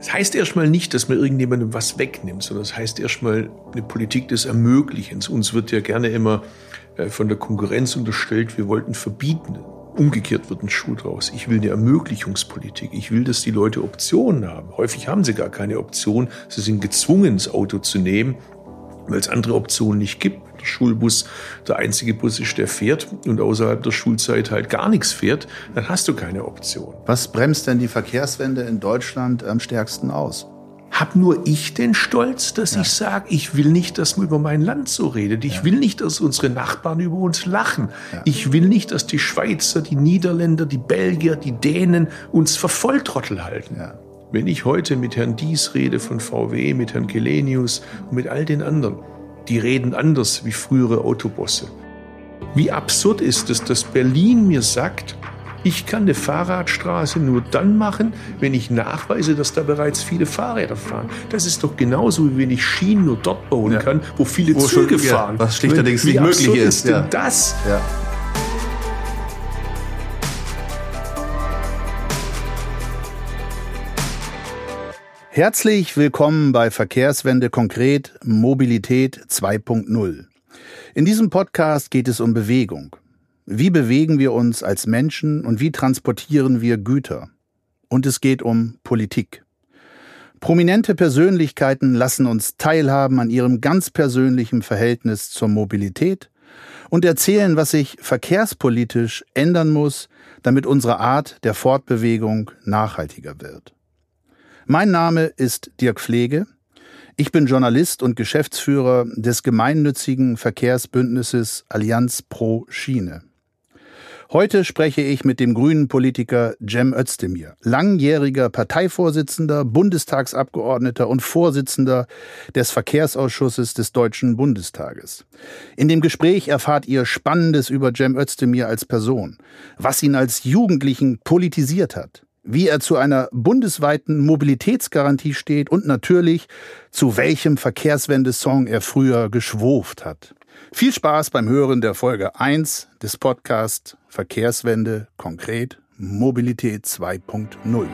Das heißt erstmal nicht, dass man irgendjemandem was wegnimmt, sondern das heißt erstmal eine Politik des Ermöglichens. Uns wird ja gerne immer äh, von der Konkurrenz unterstellt, wir wollten verbieten. Umgekehrt wird ein Schuh draus. Ich will eine Ermöglichungspolitik. Ich will, dass die Leute Optionen haben. Häufig haben sie gar keine Option. Sie sind gezwungen, das Auto zu nehmen, weil es andere Optionen nicht gibt. Der Schulbus der einzige Bus ist, der fährt und außerhalb der Schulzeit halt gar nichts fährt, dann hast du keine Option. Was bremst denn die Verkehrswende in Deutschland am stärksten aus? Hab nur ich den Stolz, dass ja. ich sage, ich will nicht, dass man über mein Land so redet. Ich ja. will nicht, dass unsere Nachbarn über uns lachen. Ja. Ich will nicht, dass die Schweizer, die Niederländer, die Belgier, die Dänen uns für Volltrottel halten. Wenn ich heute mit Herrn Dies rede von VW, mit Herrn Kelenius und mit all den anderen, die reden anders wie frühere Autobosse. Wie absurd ist es, dass Berlin mir sagt, ich kann eine Fahrradstraße nur dann machen, wenn ich nachweise, dass da bereits viele Fahrräder fahren. Das ist doch genauso, wie wenn ich Schienen nur dort bauen ja. kann, wo viele wo Züge schon, fahren. Ja, was schlichterdings nicht möglich ist. ist denn das? Ja. Herzlich willkommen bei Verkehrswende konkret Mobilität 2.0. In diesem Podcast geht es um Bewegung. Wie bewegen wir uns als Menschen und wie transportieren wir Güter? Und es geht um Politik. Prominente Persönlichkeiten lassen uns teilhaben an ihrem ganz persönlichen Verhältnis zur Mobilität und erzählen, was sich verkehrspolitisch ändern muss, damit unsere Art der Fortbewegung nachhaltiger wird. Mein Name ist Dirk Pflege. Ich bin Journalist und Geschäftsführer des gemeinnützigen Verkehrsbündnisses Allianz Pro Schiene. Heute spreche ich mit dem grünen Politiker Cem Özdemir, langjähriger Parteivorsitzender, Bundestagsabgeordneter und Vorsitzender des Verkehrsausschusses des Deutschen Bundestages. In dem Gespräch erfahrt ihr Spannendes über Cem Özdemir als Person, was ihn als Jugendlichen politisiert hat, wie er zu einer bundesweiten Mobilitätsgarantie steht und natürlich, zu welchem Verkehrswendesong er früher geschwurft hat. Viel Spaß beim Hören der Folge 1 des Podcasts Verkehrswende konkret Mobilität 2.0.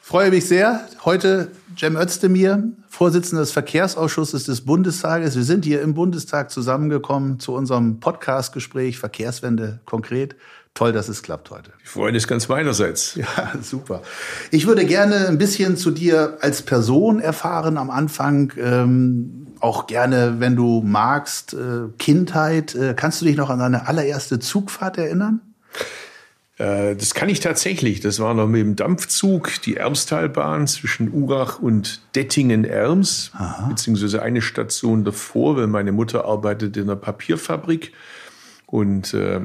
Freue mich sehr. Heute Cem Özdemir, Vorsitzender des Verkehrsausschusses des Bundestages. Wir sind hier im Bundestag zusammengekommen zu unserem Podcastgespräch Verkehrswende konkret. Toll, dass es klappt heute. Die Freude ist ganz meinerseits. Ja, super. Ich würde gerne ein bisschen zu dir als Person erfahren am Anfang. Ähm, auch gerne, wenn du magst, äh, Kindheit. Äh, kannst du dich noch an deine allererste Zugfahrt erinnern? Äh, das kann ich tatsächlich. Das war noch mit dem Dampfzug, die Ermstalbahn zwischen Urach und Dettingen-Erms, beziehungsweise eine Station davor, weil meine Mutter arbeitet in einer Papierfabrik. Und äh,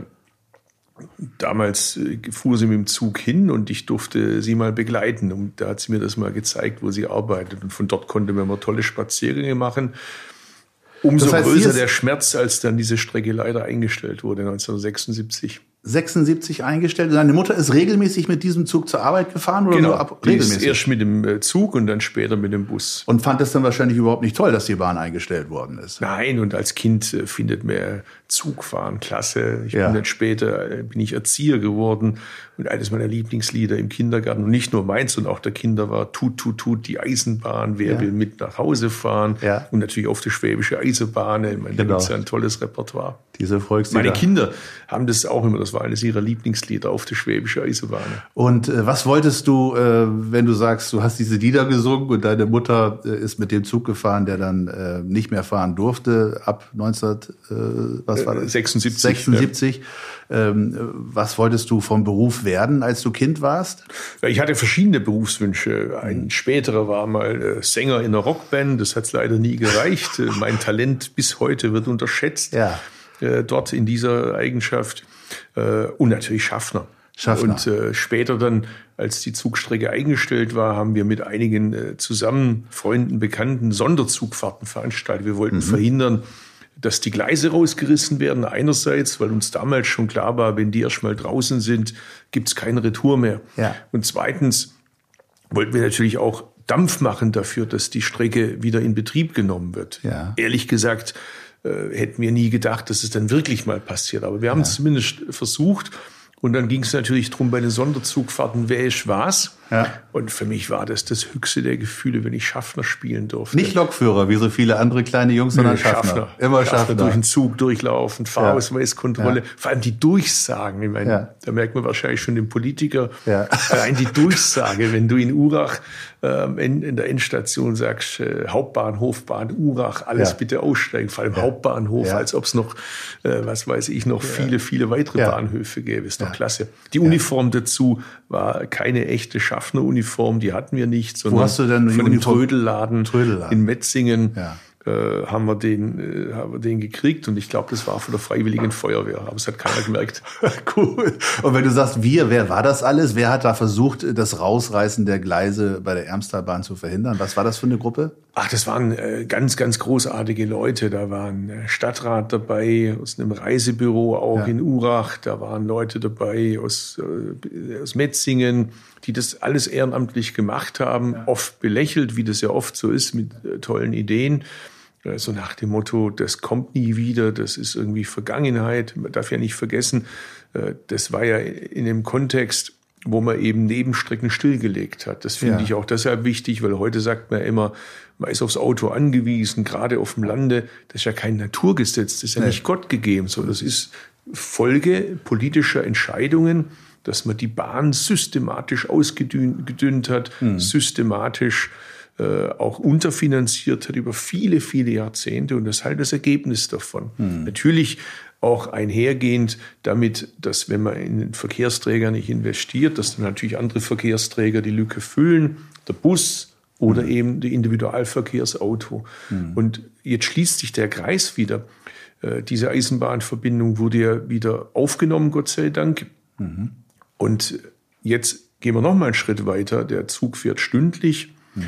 damals äh, fuhr sie mit dem Zug hin und ich durfte sie mal begleiten. Und da hat sie mir das mal gezeigt, wo sie arbeitet. Und von dort konnte man mal tolle Spaziergänge machen. Umso das heißt, größer der Schmerz, als dann diese Strecke leider eingestellt wurde 1976. 76 eingestellt. Deine Mutter ist regelmäßig mit diesem Zug zur Arbeit gefahren oder genau, nur ab, regelmäßig? erst mit dem äh, Zug und dann später mit dem Bus. Und fand es dann wahrscheinlich überhaupt nicht toll, dass die Bahn eingestellt worden ist. Nein, und als Kind äh, findet man Zugfahren klasse. Ich ja. bin dann später äh, bin ich Erzieher geworden und eines meiner Lieblingslieder im Kindergarten und nicht nur meins, sondern auch der Kinder war Tut, tut, tut die Eisenbahn, wer ja. will mit nach Hause fahren ja. und natürlich auf die Schwäbische Eisenbahn. Meine, genau. da gibt's ja ein tolles Repertoire. Diese Volkslieder. Meine Kinder haben das auch immer, das war eines ihrer Lieblingslieder auf die Schwäbische Eisenbahn. Und äh, was wolltest du, äh, wenn du sagst, du hast diese Lieder gesungen und deine Mutter äh, ist mit dem Zug gefahren, der dann äh, nicht mehr fahren durfte ab 19, äh, was war das? 76. 76. Ähm, was wolltest du vom Beruf werden, als du Kind warst? Ich hatte verschiedene Berufswünsche. Ein mhm. späterer war mal äh, Sänger in einer Rockband. Das hat leider nie gereicht. Äh, mein Talent bis heute wird unterschätzt. Ja. Äh, dort in dieser Eigenschaft. Und natürlich Schaffner. Schaffner. Und äh, später dann, als die Zugstrecke eingestellt war, haben wir mit einigen äh, zusammen, Freunden, Bekannten Sonderzugfahrten veranstaltet. Wir wollten mhm. verhindern, dass die Gleise rausgerissen werden, einerseits, weil uns damals schon klar war, wenn die erstmal draußen sind, gibt's keine Retour mehr. Ja. Und zweitens wollten wir natürlich auch Dampf machen dafür, dass die Strecke wieder in Betrieb genommen wird. Ja. Ehrlich gesagt, äh, hätten wir nie gedacht, dass es dann wirklich mal passiert. Aber wir haben ja. es zumindest versucht. Und dann ging es natürlich drum bei den Sonderzugfahrten, wer ist was. Ja. Und für mich war das das höchste der Gefühle, wenn ich Schaffner spielen durfte. Nicht Lokführer, wie so viele andere kleine Jungs, sondern Nö, Schaffner. Schaffner. Immer Schaffner. Schaffner. Durch den Zug durchlaufen, Fahrausweiskontrolle. Ja. Vor allem die Durchsagen. Ich meine, ja. da merkt man wahrscheinlich schon den Politiker. Ja. Allein die Durchsage, wenn du in Urach ähm, in, in, der Endstation sagst, äh, Hauptbahnhof, Bahn Urach, alles bitte aussteigen, vor allem Hauptbahnhof, als ob es noch, äh, was weiß ich, noch viele, viele weitere Bahnhöfe gäbe. Ist doch klasse. Die Uniform dazu war keine echte Schaffner. Schaffner-Uniform, die hatten wir nicht, sondern Wo hast du denn von dem Trödelladen, Trödelladen in Metzingen. Ja. Äh, haben wir den, äh, haben wir den gekriegt und ich glaube, das war von der Freiwilligen Feuerwehr, aber es hat keiner gemerkt. cool. Und wenn du sagst wir, wer war das alles? Wer hat da versucht, das Rausreißen der Gleise bei der Ermstalbahn zu verhindern? Was war das für eine Gruppe? Ach, das waren äh, ganz, ganz großartige Leute. Da war ein äh, Stadtrat dabei aus einem Reisebüro auch ja. in Urach. Da waren Leute dabei aus, äh, aus Metzingen, die das alles ehrenamtlich gemacht haben. Ja. Oft belächelt, wie das ja oft so ist mit äh, tollen Ideen so nach dem Motto, das kommt nie wieder, das ist irgendwie Vergangenheit. Man darf ja nicht vergessen, das war ja in dem Kontext, wo man eben Nebenstrecken stillgelegt hat. Das finde ja. ich auch deshalb wichtig, weil heute sagt man immer, man ist aufs Auto angewiesen, gerade auf dem Lande. Das ist ja kein Naturgesetz, das ist ja nee. nicht Gott gegeben, sondern das ist Folge politischer Entscheidungen, dass man die Bahn systematisch ausgedünnt hat, hm. systematisch äh, auch unterfinanziert hat über viele, viele Jahrzehnte und das ist halt das Ergebnis davon. Hm. Natürlich auch einhergehend damit, dass wenn man in den Verkehrsträger nicht investiert, dass dann natürlich andere Verkehrsträger die Lücke füllen, der Bus oder mhm. eben die Individualverkehrsauto. Mhm. Und jetzt schließt sich der Kreis wieder. Äh, diese Eisenbahnverbindung wurde ja wieder aufgenommen, Gott sei Dank. Mhm. Und jetzt gehen wir noch mal einen Schritt weiter. Der Zug fährt stündlich. Mhm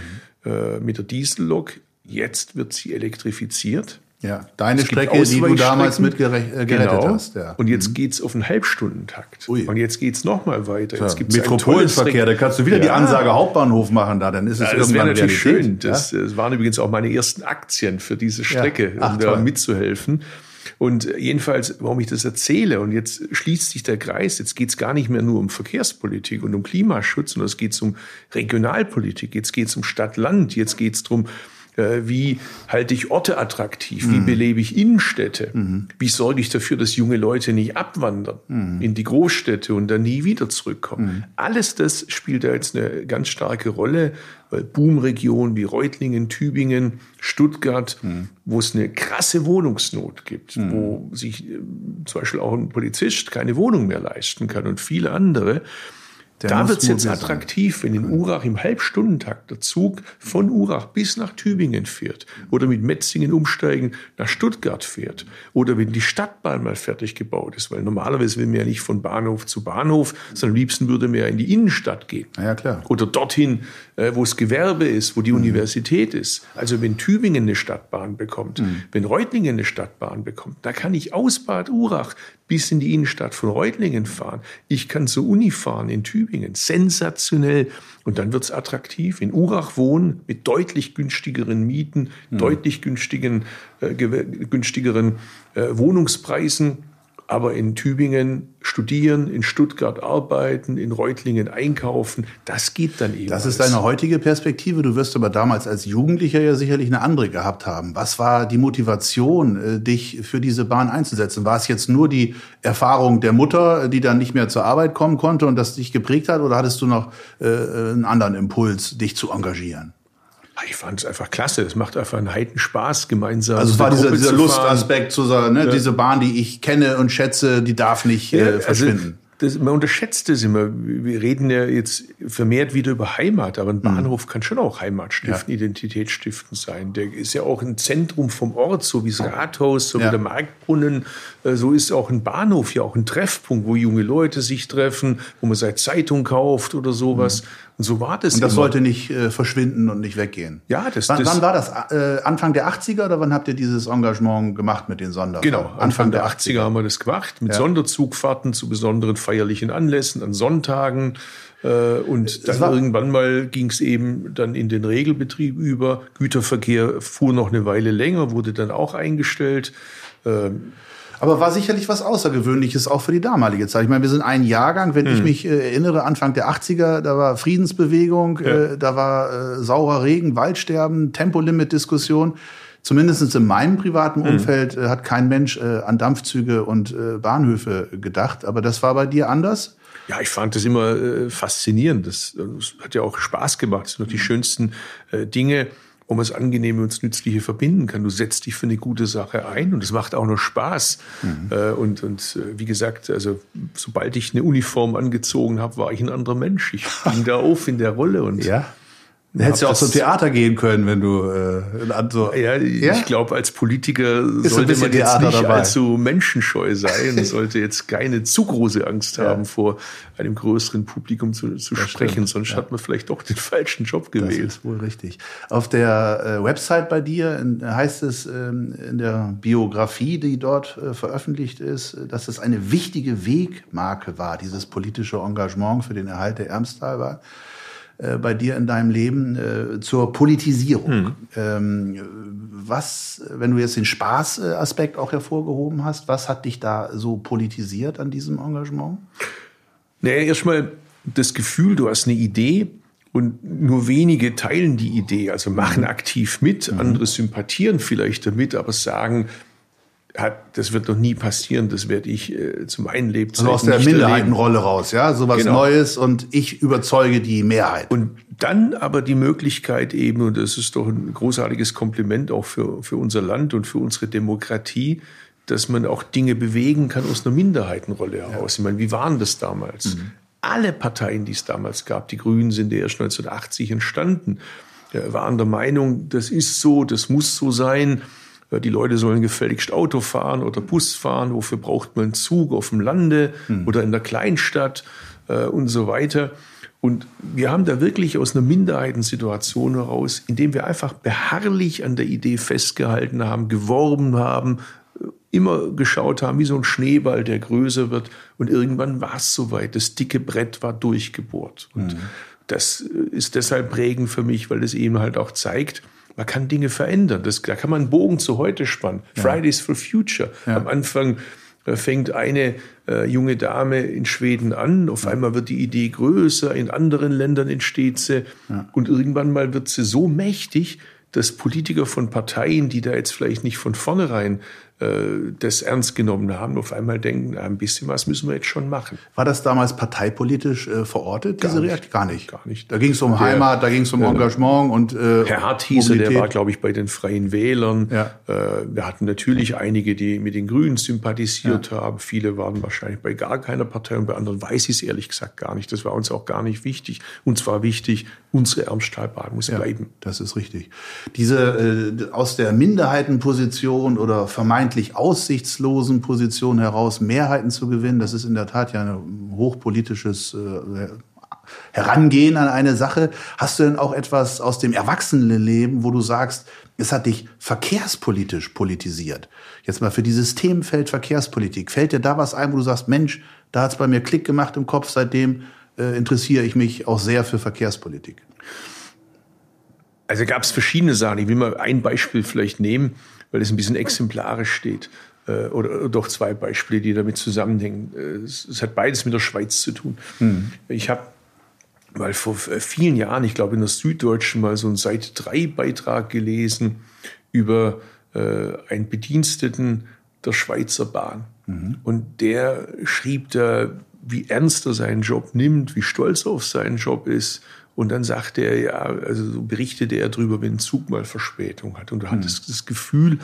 äh, mit der Diesellok. Jetzt wird sie elektrifiziert. Ja, deine Strecke, die du damals mitgerettet äh, genau. hast. Ja. Und jetzt mhm. geht's auf einen Halbstundentakt. Ui. Und jetzt geht's noch mal weiter. Jetzt gibt's Metropolenverkehr, da kannst du wieder ja. die Ansage Hauptbahnhof machen da, dann ist es ja, Das wäre natürlich Realität. schön. Das, ja? das, waren übrigens auch meine ersten Aktien für diese Strecke, Ach, um da mitzuhelfen. Und jedenfalls, warum ich das erzähle, und jetzt schließt sich der Kreis, jetzt geht es gar nicht mehr nur um Verkehrspolitik und um Klimaschutz, sondern es geht um Regionalpolitik, jetzt geht es um Stadt-Land, jetzt geht es darum, wie halte ich Orte attraktiv? Mhm. Wie belebe ich Innenstädte? Mhm. Wie sorge ich dafür, dass junge Leute nicht abwandern mhm. in die Großstädte und dann nie wieder zurückkommen? Mhm. Alles das spielt da jetzt eine ganz starke Rolle, weil Boomregionen wie Reutlingen, Tübingen, Stuttgart, mhm. wo es eine krasse Wohnungsnot gibt, mhm. wo sich äh, zum Beispiel auch ein Polizist keine Wohnung mehr leisten kann und viele andere, der da wird es jetzt attraktiv, wenn in Urach im Halbstundentakt der Zug von Urach bis nach Tübingen fährt oder mit Metzingen umsteigen nach Stuttgart fährt oder wenn die Stadtbahn mal fertig gebaut ist, weil normalerweise will man ja nicht von Bahnhof zu Bahnhof, sondern am liebsten würde man ja in die Innenstadt gehen. Ja, klar. Oder dorthin, wo es Gewerbe ist, wo die mhm. Universität ist. Also wenn Tübingen eine Stadtbahn bekommt, mhm. wenn Reutlingen eine Stadtbahn bekommt, da kann ich aus Bad Urach bis in die Innenstadt von Reutlingen fahren. Ich kann zur Uni fahren in Tübingen. Sensationell. Und dann wird's attraktiv. In Urach wohnen mit deutlich günstigeren Mieten, mhm. deutlich günstigen, äh, günstigeren äh, Wohnungspreisen aber in Tübingen studieren, in Stuttgart arbeiten, in Reutlingen einkaufen, das geht dann eben. Das ist deine heutige Perspektive. Du wirst aber damals als Jugendlicher ja sicherlich eine andere gehabt haben. Was war die Motivation, äh, dich für diese Bahn einzusetzen? War es jetzt nur die Erfahrung der Mutter, die dann nicht mehr zur Arbeit kommen konnte und das dich geprägt hat, oder hattest du noch äh, einen anderen Impuls, dich zu engagieren? Ich fand es einfach klasse. Es macht einfach einen heiten Spaß, gemeinsam. Also es war dieser, dieser Lustaspekt zu sagen, ne? Ja. diese Bahn, die ich kenne und schätze, die darf nicht ja, äh, verschwinden. Also das, man unterschätzt es immer. Wir reden ja jetzt vermehrt wieder über Heimat, aber ein mhm. Bahnhof kann schon auch Heimat stiften, ja. Identität stiften sein. Der ist ja auch ein Zentrum vom Ort, so wie das Rathaus, so ja. wie der Marktbrunnen. Äh, so ist auch ein Bahnhof ja auch ein Treffpunkt, wo junge Leute sich treffen, wo man seine Zeitung kauft oder sowas. Mhm. Und so war das. Und das immer. sollte nicht äh, verschwinden und nicht weggehen. Ja, das, wann, das wann war das? Äh, Anfang der 80er oder wann habt ihr dieses Engagement gemacht mit den Sonderfahrten? Genau, Anfang, Anfang der, der 80er, 80er haben wir das gemacht, mit ja. Sonderzugfahrten zu besonderen feierlichen Anlässen, an Sonntagen. Äh, und dann irgendwann mal ging es eben dann in den Regelbetrieb über. Güterverkehr fuhr noch eine Weile länger, wurde dann auch eingestellt. Ähm, Aber war sicherlich was Außergewöhnliches auch für die damalige Zeit. Ich meine, wir sind ein Jahrgang, wenn hm. ich mich äh, erinnere, Anfang der 80er, da war Friedensbewegung, ja. äh, da war äh, saurer Regen, Waldsterben, Tempolimit-Diskussion. Zumindest in meinem privaten hm. Umfeld äh, hat kein Mensch äh, an Dampfzüge und äh, Bahnhöfe gedacht. Aber das war bei dir anders? Ja, ich fand das immer faszinierend. Das, das, hat ja auch Spaß gemacht. Das sind noch die schönsten äh, Dinge wo man das Angenehme und das Nützliche verbinden kann. Du setzt dich für eine gute Sache ein und es macht auch noch Spaß. Mhm. Äh, und, und äh, wie gesagt, also sobald ich eine Uniform angezogen habe, war ich ein anderer Mensch. Ich ging da auf in der Rolle und ja. Du hättest ja auch zum Theater gehen können, wenn du äh, so. Ja, ja? ich glaube, als Politiker Ist sollte man jetzt Theater nicht dabei. allzu menschenscheu sein, sollte jetzt keine zu große Angst ja. haben, vor einem größeren Publikum zu, zu sprechen, stimmt. sonst ja. hat man vielleicht doch den falschen Job gewählt. Das ist wohl richtig. Auf der äh, Website bei dir in, heißt es ähm, in der Biografie, die dort äh, veröffentlicht ist, dass es eine wichtige Wegmarke war, dieses politische Engagement für den Erhalt der Ermstal war. Äh, bei dir in deinem Leben äh, zur Politisierung. Hm. Ähm, was, wenn du jetzt den Spaßaspekt auch hervorgehoben hast, was hat dich da so politisiert an diesem Engagement? Naja, erstmal das Gefühl, du hast eine Idee und nur wenige teilen die Idee, also machen mhm. aktiv mit, mhm. andere sympathieren vielleicht damit, aber sagen, hat, das wird noch nie passieren, das werde ich äh, zu meinen Lebzeiten also aus der Minderheitenrolle raus, ja, sowas genau. Neues und ich überzeuge die Mehrheit. Und dann aber die Möglichkeit eben, und das ist doch ein großartiges Kompliment auch für, für unser Land und für unsere Demokratie, dass man auch Dinge bewegen kann aus einer Minderheitenrolle heraus. Ja. Ich meine, wie waren das damals? Mhm. Alle Parteien, die es damals gab, die Grünen sind ja erst 1980 entstanden, waren der Meinung, das ist so, das muss so sein die Leute sollen gefälligst Auto fahren oder Bus fahren, wofür braucht man einen Zug auf dem Lande mhm. oder in der Kleinstadt äh, und so weiter. Und wir haben da wirklich aus einer Minderheitensituation heraus, indem wir einfach beharrlich an der Idee festgehalten haben, geworben haben, äh, immer geschaut haben, wie so ein Schneeball, der größer wird. Und irgendwann war es soweit. Das dicke Brett war durchgebohrt. Und mhm. das äh, ist deshalb prägend für mich, weil es eben halt auch zeigt, man kann Dinge verändern. Das, da kann man einen Bogen zu heute spannen. Ja. Fridays for Future. Ja. Am Anfang äh, fängt eine äh, junge Dame in Schweden an. Auf einmal wird die Idee größer. In anderen Ländern entsteht sie. Ja. Und irgendwann mal wird sie so mächtig, dass Politiker von Parteien, die da jetzt vielleicht nicht von vornherein das ernst genommen haben, auf einmal denken, ein bisschen was müssen wir jetzt schon machen. War das damals parteipolitisch äh, verortet, diese Reaktion? Gar nicht. Gar nicht. Da ging es um der, Heimat, da ging es um Engagement und äh, Herr Hart hieße, der war, glaube ich, bei den Freien Wählern. Ja. Äh, wir hatten natürlich einige, die mit den Grünen sympathisiert ja. haben. Viele waren wahrscheinlich bei gar keiner Partei und bei anderen weiß ich es ehrlich gesagt gar nicht. Das war uns auch gar nicht wichtig. Uns war wichtig, unsere Ermstalbahn muss ja, bleiben. Das ist richtig. Diese äh, aus der Minderheitenposition oder vermeintlich vermeintlich aussichtslosen Position heraus Mehrheiten zu gewinnen. Das ist in der Tat ja ein hochpolitisches äh, Herangehen an eine Sache. Hast du denn auch etwas aus dem Erwachsenenleben, wo du sagst, es hat dich verkehrspolitisch politisiert? Jetzt mal für dieses Themenfeld Verkehrspolitik. Fällt dir da was ein, wo du sagst, Mensch, da hat es bei mir Klick gemacht im Kopf, seitdem äh, interessiere ich mich auch sehr für Verkehrspolitik? Also gab es verschiedene Sachen. Ich will mal ein Beispiel vielleicht nehmen weil es ein bisschen exemplarisch steht. Äh, oder doch zwei Beispiele, die damit zusammenhängen. Äh, es, hat beides mit der Schweiz zu tun. Mhm. Ich habe mal vor äh, vielen Jahren, ich glaube in der Süddeutschen, mal so einen Seite 3 Beitrag gelesen über einen Bediensteten der Schweizer Bahn. Mhm. Und der schrieb da, wie ernst er seinen Job nimmt, wie stolz er auf seinen Job ist und dann sagte er, ja, also so berichtete er darüber, wenn ein Zug mal Verspätung hat. Und du hm. hattest das Gefühl,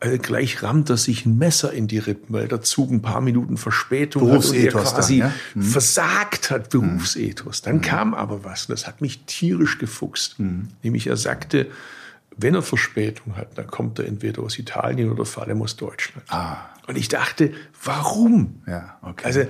also gleich rammt er sich ein Messer in die Rippen, weil der Zug ein paar Minuten Verspätung hat und er quasi dann, ja? hm. versagt hat, Berufsethos. Dann hm. kam aber was, und das hat mich tierisch gefuchst. Hm. Nämlich er sagte, wenn er Verspätung hat, dann kommt er entweder aus Italien oder vor allem aus Deutschland. Ah. Und ich dachte, warum? Ja, okay. Also,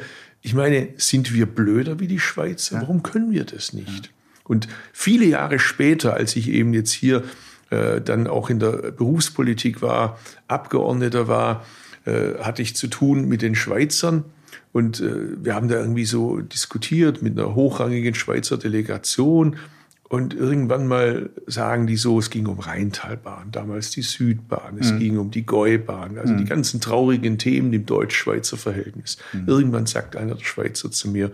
ich meine, sind wir blöder wie die Schweizer? Ja. Warum können wir das nicht? Ja. Und viele Jahre später, als ich eben jetzt hier äh, dann auch in der Berufspolitik war, Abgeordneter war, äh, hatte ich zu tun mit den Schweizern. Und äh, wir haben da irgendwie so diskutiert mit einer hochrangigen Schweizer Delegation. Und irgendwann mal sagen die so, es ging um Rheintalbahn, damals die Südbahn, es mhm. ging um die Gäubahn, also mhm. die ganzen traurigen Themen im deutsch-schweizer Verhältnis. Mhm. Irgendwann sagt einer der Schweizer zu mir,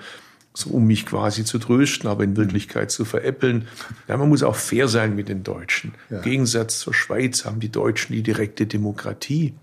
so um mich quasi zu trösten, aber in mhm. Wirklichkeit zu veräppeln. Ja, man muss auch fair sein mit den Deutschen. Ja. Im Gegensatz zur Schweiz haben die Deutschen die direkte Demokratie.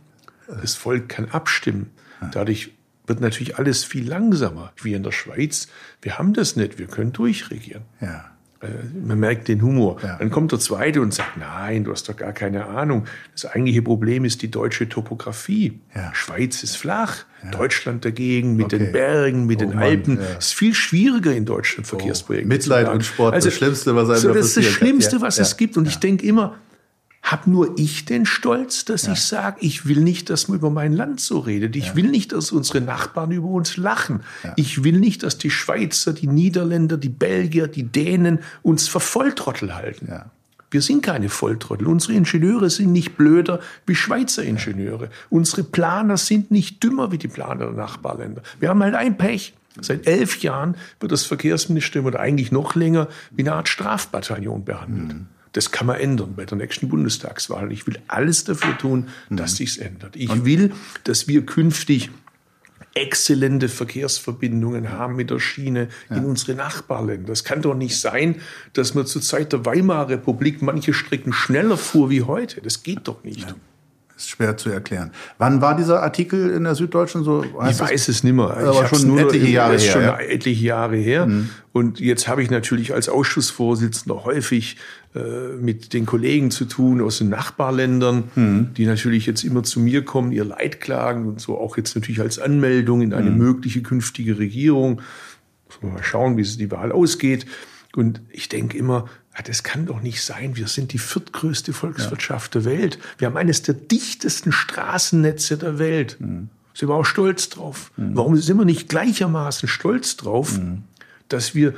Das Volk kann abstimmen. Dadurch wird natürlich alles viel langsamer, wie in der Schweiz. Wir haben das nicht, wir können durchregieren. Ja. Äh, man merkt den Humor. Ja. Dann kommt der Zweite und sagt, nein, du hast doch gar keine Ahnung. Das eigentliche Problem ist die deutsche Topografie. Ja. Schweiz ist flach, ja. Deutschland dagegen mit okay. den Bergen, mit oh den Mann, Alpen. Es ist viel schwieriger in Deutschland oh. Verkehrsprojekte. Oh. Mitleid und Sport, also, das Schlimmste, was einem so, Das ist das Schlimmste, was es gibt. Und ich denke immer, hab nur ich den Stolz, dass ja. ich sage, ich will nicht, dass man über mein Land so redet. Ich ja. will nicht, dass unsere Nachbarn über uns lachen. Ja. Ich will nicht, dass die Schweizer, die Niederländer, die Belgier, die Dänen uns für Volltrottel halten. Wir sind keine Volltrottel. Unsere Ingenieure sind nicht blöder wie Schweizer Ingenieure. Unsere Planer sind nicht dümmer wie die Planer der Nachbarländer. Wir haben halt ein Pech. Seit elf Jahren wird das Verkehrsministerium oder eigentlich noch länger wie eine Art Strafbataillon behandelt. Mhm. Das kann man ändern bei der nächsten Bundestagswahl. Ich will alles dafür tun, dass mhm. sich's ändert. Ich will, dass wir künftig exzellente Verkehrsverbindungen haben mit der Schiene ja. in unsere Nachbarländer. Es kann doch nicht sein, dass man zur Zeit der Weimarer Republik manche Strecken schneller fuhr wie heute. Das geht doch nicht. Ja ist schwer zu erklären. Wann war dieser Artikel in der Süddeutschen so? Ich weiß es nicht mehr. Aber schon nur, etliche Jahre her. schon ja? etliche Jahre her. Mhm. Und jetzt habe ich natürlich als Ausschussvorsitzender häufig mit den Kollegen zu tun aus den Nachbarländern, mhm. die natürlich jetzt immer zu mir kommen, ihr Leid klagen und so auch jetzt natürlich als Anmeldung in eine mhm. mögliche künftige Regierung. Mal schauen, wie es die Wahl ausgeht. Und ich denke immer, das kann doch nicht sein. Wir sind die viertgrößte Volkswirtschaft ja. der Welt. Wir haben eines der dichtesten Straßennetze der Welt. Mhm. Sind wir auch stolz drauf. Mhm. Warum sind wir nicht gleichermaßen stolz drauf, mhm. dass wir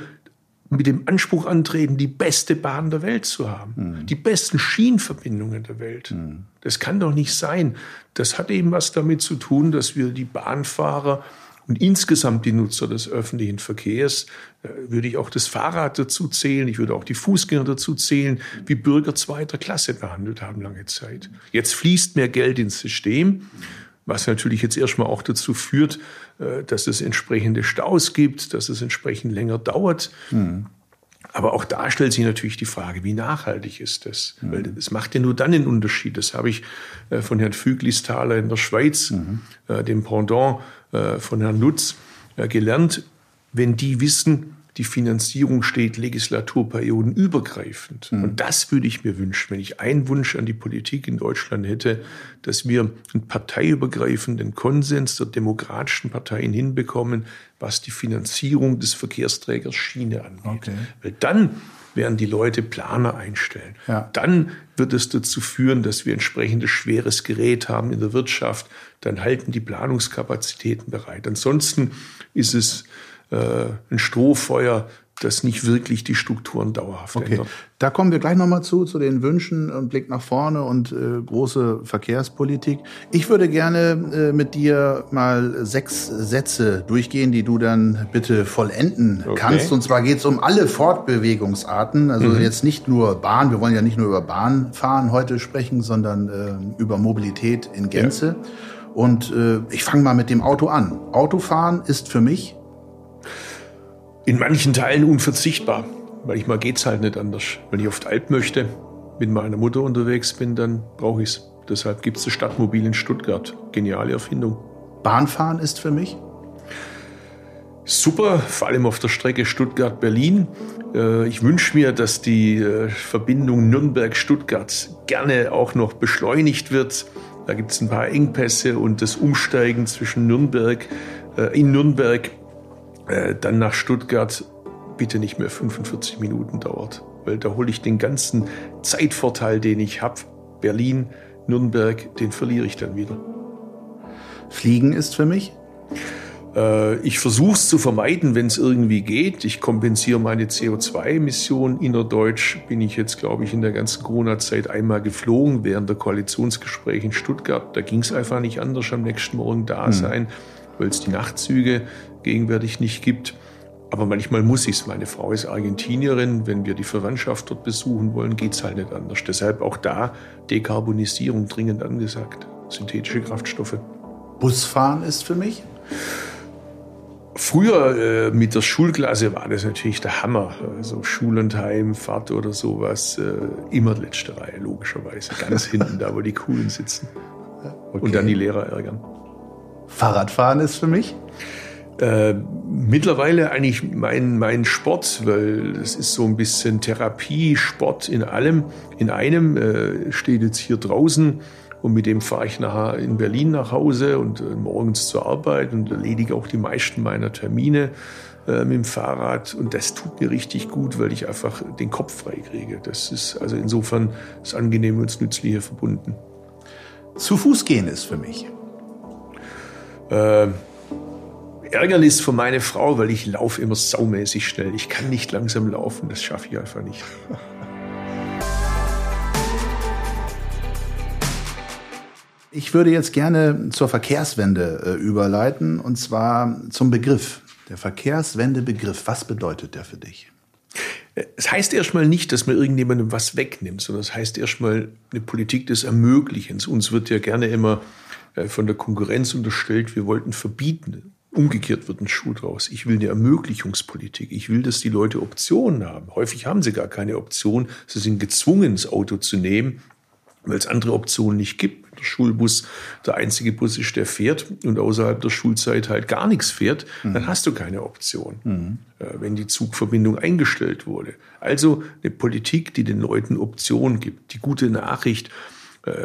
mit dem Anspruch antreten, die beste Bahn der Welt zu haben, mhm. die besten Schienenverbindungen der Welt. Mhm. Das kann doch nicht sein. Das hat eben was damit zu tun, dass wir die Bahnfahrer und insgesamt die Nutzer des öffentlichen Verkehrs äh, würde ich auch das Fahrrad dazu zählen, ich würde auch die Fußgänger dazu zählen, wie Bürger zweiter Klasse behandelt haben lange Zeit. Jetzt fließt mehr Geld ins System, was natürlich jetzt erstmal auch dazu führt, äh, dass es entsprechende Staus gibt, dass es entsprechend länger dauert. Mhm. Aber auch da stellt sich natürlich die Frage, wie nachhaltig ist das? Mhm. Weil es macht ja nur dann einen Unterschied. Das habe ich äh, von Herrn Füglisthaler in der Schweiz, mhm. dem Pendant von Herrn Lutz gelernt, wenn die wissen, die Finanzierung steht Legislaturperioden übergreifend. Mhm. Und das würde ich mir wünschen, wenn ich einen Wunsch an die Politik in Deutschland hätte, dass wir einen parteiübergreifenden Konsens der demokratischen Parteien hinbekommen, was die Finanzierung des Verkehrsträgers Schiene angeht. Okay. Weil dann werden die Leute Planer einstellen. Ja. Dann wird es dazu führen, dass wir entsprechendes schweres Gerät haben in der Wirtschaft. Dann halten die Planungskapazitäten bereit. Ansonsten ist es äh, ein Strohfeuer, das nicht wirklich die Strukturen dauerhaft okay. ändert. Da kommen wir gleich nochmal zu, zu den Wünschen und Blick nach vorne und äh, große Verkehrspolitik. Ich würde gerne äh, mit dir mal sechs Sätze durchgehen, die du dann bitte vollenden okay. kannst. Und zwar geht es um alle Fortbewegungsarten, also mhm. jetzt nicht nur Bahn, wir wollen ja nicht nur über Bahnfahren heute sprechen, sondern äh, über Mobilität in Gänze. Ja. Und äh, ich fange mal mit dem Auto an. Autofahren ist für mich in manchen Teilen unverzichtbar. Manchmal geht's halt nicht anders. Wenn ich auf die Alp möchte, mit meiner Mutter unterwegs bin, dann brauche ich's. Deshalb gibt's das Stadtmobil in Stuttgart. Geniale Erfindung. Bahnfahren ist für mich? Super, vor allem auf der Strecke Stuttgart-Berlin. Äh, ich wünsche mir, dass die äh, Verbindung Nürnberg-Stuttgart gerne auch noch beschleunigt wird. Da gibt es ein paar Engpässe und das Umsteigen zwischen Nürnberg, äh, in Nürnberg äh, dann nach Stuttgart bitte nicht mehr 45 Minuten dauert, weil da hole ich den ganzen Zeitvorteil, den ich habe. Berlin, Nürnberg, den verliere ich dann wieder. Fliegen ist für mich? Äh, ich versuche es zu vermeiden, wenn es irgendwie geht. Ich kompensiere meine CO2-Emissionen. Innerdeutsch bin ich jetzt, glaube ich, in der ganzen Corona-Zeit einmal geflogen während der Koalitionsgespräche in Stuttgart. Da ging es einfach nicht anders am nächsten Morgen da hm. sein, weil es die Nachtzüge gegenwärtig nicht gibt. Aber manchmal muss ich es. Meine Frau ist Argentinierin. Wenn wir die Verwandtschaft dort besuchen wollen, geht es halt nicht anders. Deshalb auch da Dekarbonisierung dringend angesagt. Synthetische Kraftstoffe. Busfahren ist für mich? Früher äh, mit der Schulklasse war das natürlich der Hammer. Also Schul- und Heimfahrt oder sowas. Äh, immer letzte Reihe, logischerweise. Ganz hinten, da wo die Coolen sitzen. Okay. Und dann die Lehrer ärgern. Fahrradfahren ist für mich? Äh, mittlerweile eigentlich mein, mein Sport, weil es ist so ein bisschen Therapie, Sport in allem, in einem, äh, steht jetzt hier draußen und mit dem fahre ich nachher in Berlin nach Hause und äh, morgens zur Arbeit und erledige auch die meisten meiner Termine äh, mit dem Fahrrad und das tut mir richtig gut, weil ich einfach den Kopf frei kriege. Das ist also insofern das Angenehme und das Nützliche verbunden. Zu Fuß gehen ist für mich. Äh, Ärgernis für meine Frau, weil ich laufe immer saumäßig schnell. Ich kann nicht langsam laufen, das schaffe ich einfach nicht. Ich würde jetzt gerne zur Verkehrswende äh, überleiten und zwar zum Begriff. Der Verkehrswendebegriff, was bedeutet der für dich? Es heißt erstmal nicht, dass man irgendjemandem was wegnimmt, sondern es heißt erstmal eine Politik des Ermöglichens. Uns wird ja gerne immer äh, von der Konkurrenz unterstellt, wir wollten verbieten. Umgekehrt wird ein Schuh draus. Ich will eine Ermöglichungspolitik. Ich will, dass die Leute Optionen haben. Häufig haben sie gar keine Option. Sie sind gezwungen, das Auto zu nehmen, weil es andere Optionen nicht gibt. Der Schulbus der einzige Bus ist, der fährt und außerhalb der Schulzeit halt gar nichts fährt, mhm. dann hast du keine Option, mhm. Äh, wenn die Zugverbindung eingestellt wurde. Also eine Politik, die den Leuten Optionen gibt. Die gute Nachricht,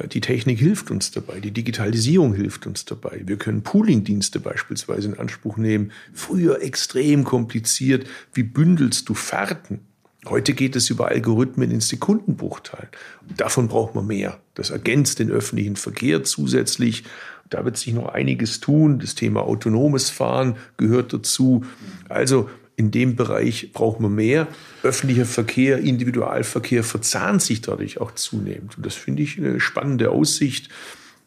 die Technik hilft uns dabei, die Digitalisierung hilft uns dabei. Wir können Poolingdienste beispielsweise in Anspruch nehmen. Früher extrem kompliziert. Wie bündelst du Fahrten? Heute geht es über Algorithmen in Sekundenbruchteilen. davon braucht man mehr. Das ergänzt den öffentlichen Verkehr zusätzlich. Da wird sich noch einiges tun. Das Thema autonomes Fahren gehört dazu. Also in dem Bereich braucht man mehr. Öffentlicher Verkehr, Individualverkehr verzahnt sich dadurch auch zunehmend. Und das finde ich eine spannende Aussicht.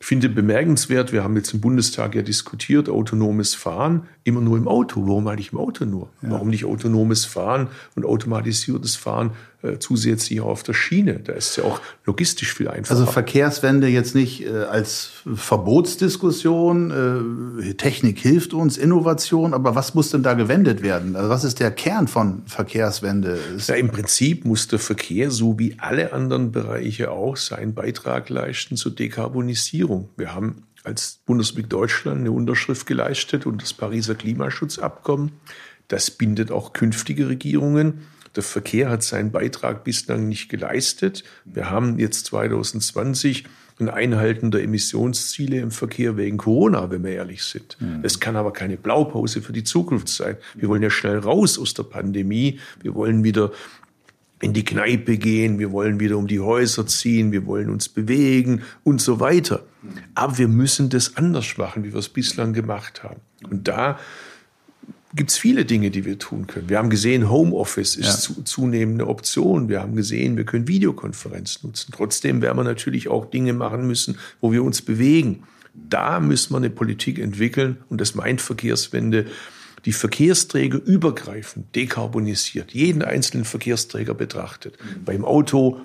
Ich finde bemerkenswert, wir haben jetzt im Bundestag ja diskutiert, autonomes Fahren, immer nur im Auto. Warum eigentlich im Auto nur? Ja. Warum nicht autonomes Fahren und automatisiertes Fahren äh, zusätzlich auf der Schiene? Da ist es ja auch logistisch viel einfacher. Also Verkehrswende jetzt nicht äh, als Verbotsdiskussion, äh, Technik hilft uns, Innovation, aber was muss denn da gewendet werden? Also was ist der Kern von Verkehrswende? Ja, Im Prinzip muss der Verkehr, so wie alle anderen Bereiche auch, seinen Beitrag leisten zur Dekarbonisierung. Wir haben als Bundesrepublik Deutschland eine Unterschrift geleistet und das Pariser Klimaschutzabkommen. Das bindet auch künftige Regierungen. Der Verkehr hat seinen Beitrag bislang nicht geleistet. Wir haben jetzt 2020 ein Einhalten der Emissionsziele im Verkehr wegen Corona, wenn wir ehrlich sind. Mhm. Es kann aber keine Blaupause für die Zukunft sein. Wir wollen ja schnell raus aus der Pandemie. Wir wollen wieder in die Kneipe gehen, wir wollen wieder um die Häuser ziehen, wir wollen uns bewegen und so weiter. Aber wir müssen das anders machen, wie wir es bislang gemacht haben. Und da gibt es viele Dinge, die wir tun können. Wir haben gesehen, Homeoffice ist ja. zu, zunehmende Option. Wir haben gesehen, wir können Videokonferenz nutzen. Trotzdem werden wir natürlich auch Dinge machen müssen, wo wir uns bewegen. Da müssen wir eine Politik entwickeln und das meint Verkehrswende die Verkehrsträger übergreifend dekarbonisiert, jeden einzelnen Verkehrsträger betrachtet. Mhm. Beim Auto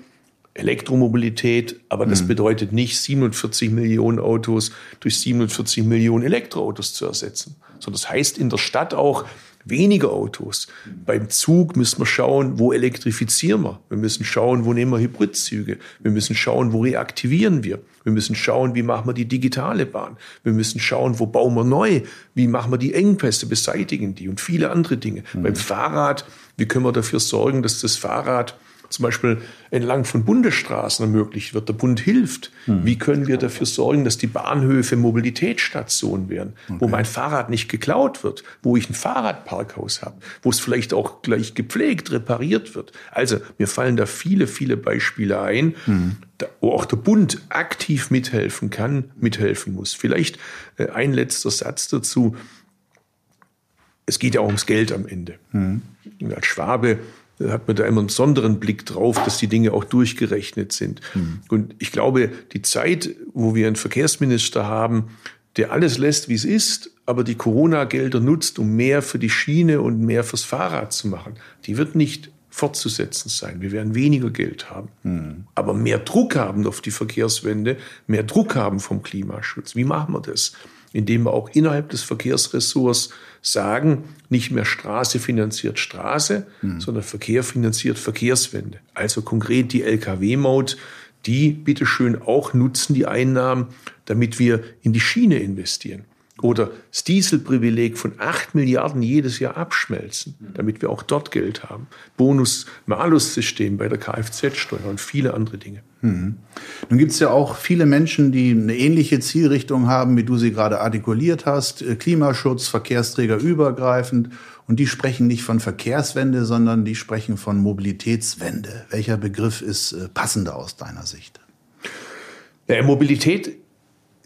Elektromobilität, aber das mhm. bedeutet nicht 47 Millionen Autos durch 47 Millionen Elektroautos zu ersetzen, sondern das heißt in der Stadt auch weniger Autos. Beim Zug müssen wir schauen, wo elektrifizieren wir. Wir müssen schauen, wo nehmen wir Hybridzüge. Wir müssen schauen, wo reaktivieren wir. Wir müssen schauen, wie machen wir die digitale Bahn. Wir müssen schauen, wo bauen wir neu. Wie machen wir die Engpässe, beseitigen die und viele andere Dinge. Mhm. Beim Fahrrad, wie können wir dafür sorgen, dass das Fahrrad zum Beispiel entlang von Bundesstraßen ermöglicht wird. Der Bund hilft. Mhm. Wie können wir dafür sorgen, dass die Bahnhöfe Mobilitätsstationen werden, okay. wo mein Fahrrad nicht geklaut wird, wo ich ein Fahrradparkhaus habe, wo es vielleicht auch gleich gepflegt, repariert wird. Also mir fallen da viele, viele Beispiele ein, mhm. wo auch der Bund aktiv mithelfen kann, mithelfen muss. Vielleicht äh, ein letzter Satz dazu. Es geht ja auch ums Geld am Ende. Mhm. Als Schwabe hat man da immer einen besonderen Blick drauf, dass die Dinge auch durchgerechnet sind. Mhm. Und ich glaube, die Zeit, wo wir einen Verkehrsminister haben, der alles lässt, wie es ist, aber die Corona-Gelder nutzt, um mehr für die Schiene und mehr fürs Fahrrad zu machen, die wird nicht fortzusetzen sein. Wir werden weniger Geld haben, mhm. aber mehr Druck haben auf die Verkehrswende, mehr Druck haben vom Klimaschutz. Wie machen wir das? Indem wir auch innerhalb des Verkehrsressorts sagen, nicht mehr Straße finanziert Straße, mhm. sondern Verkehr finanziert Verkehrswende. Also konkret die Lkw-Maut, die bitteschön auch nutzen die Einnahmen, damit wir in die Schiene investieren oder das Dieselprivileg von 8 Milliarden jedes Jahr abschmelzen, damit wir auch dort Geld haben. Bonus-Malus-System bei der Kfz-Steuer und viele andere Dinge. Mhm. Nun gibt es ja auch viele Menschen, die eine ähnliche Zielrichtung haben, wie du sie gerade artikuliert hast. Äh, Klimaschutz, Verkehrsträger übergreifend. Und die sprechen nicht von Verkehrswende, sondern die sprechen von Mobilitätswende. Welcher Begriff ist äh, passender aus deiner Sicht? Mobilität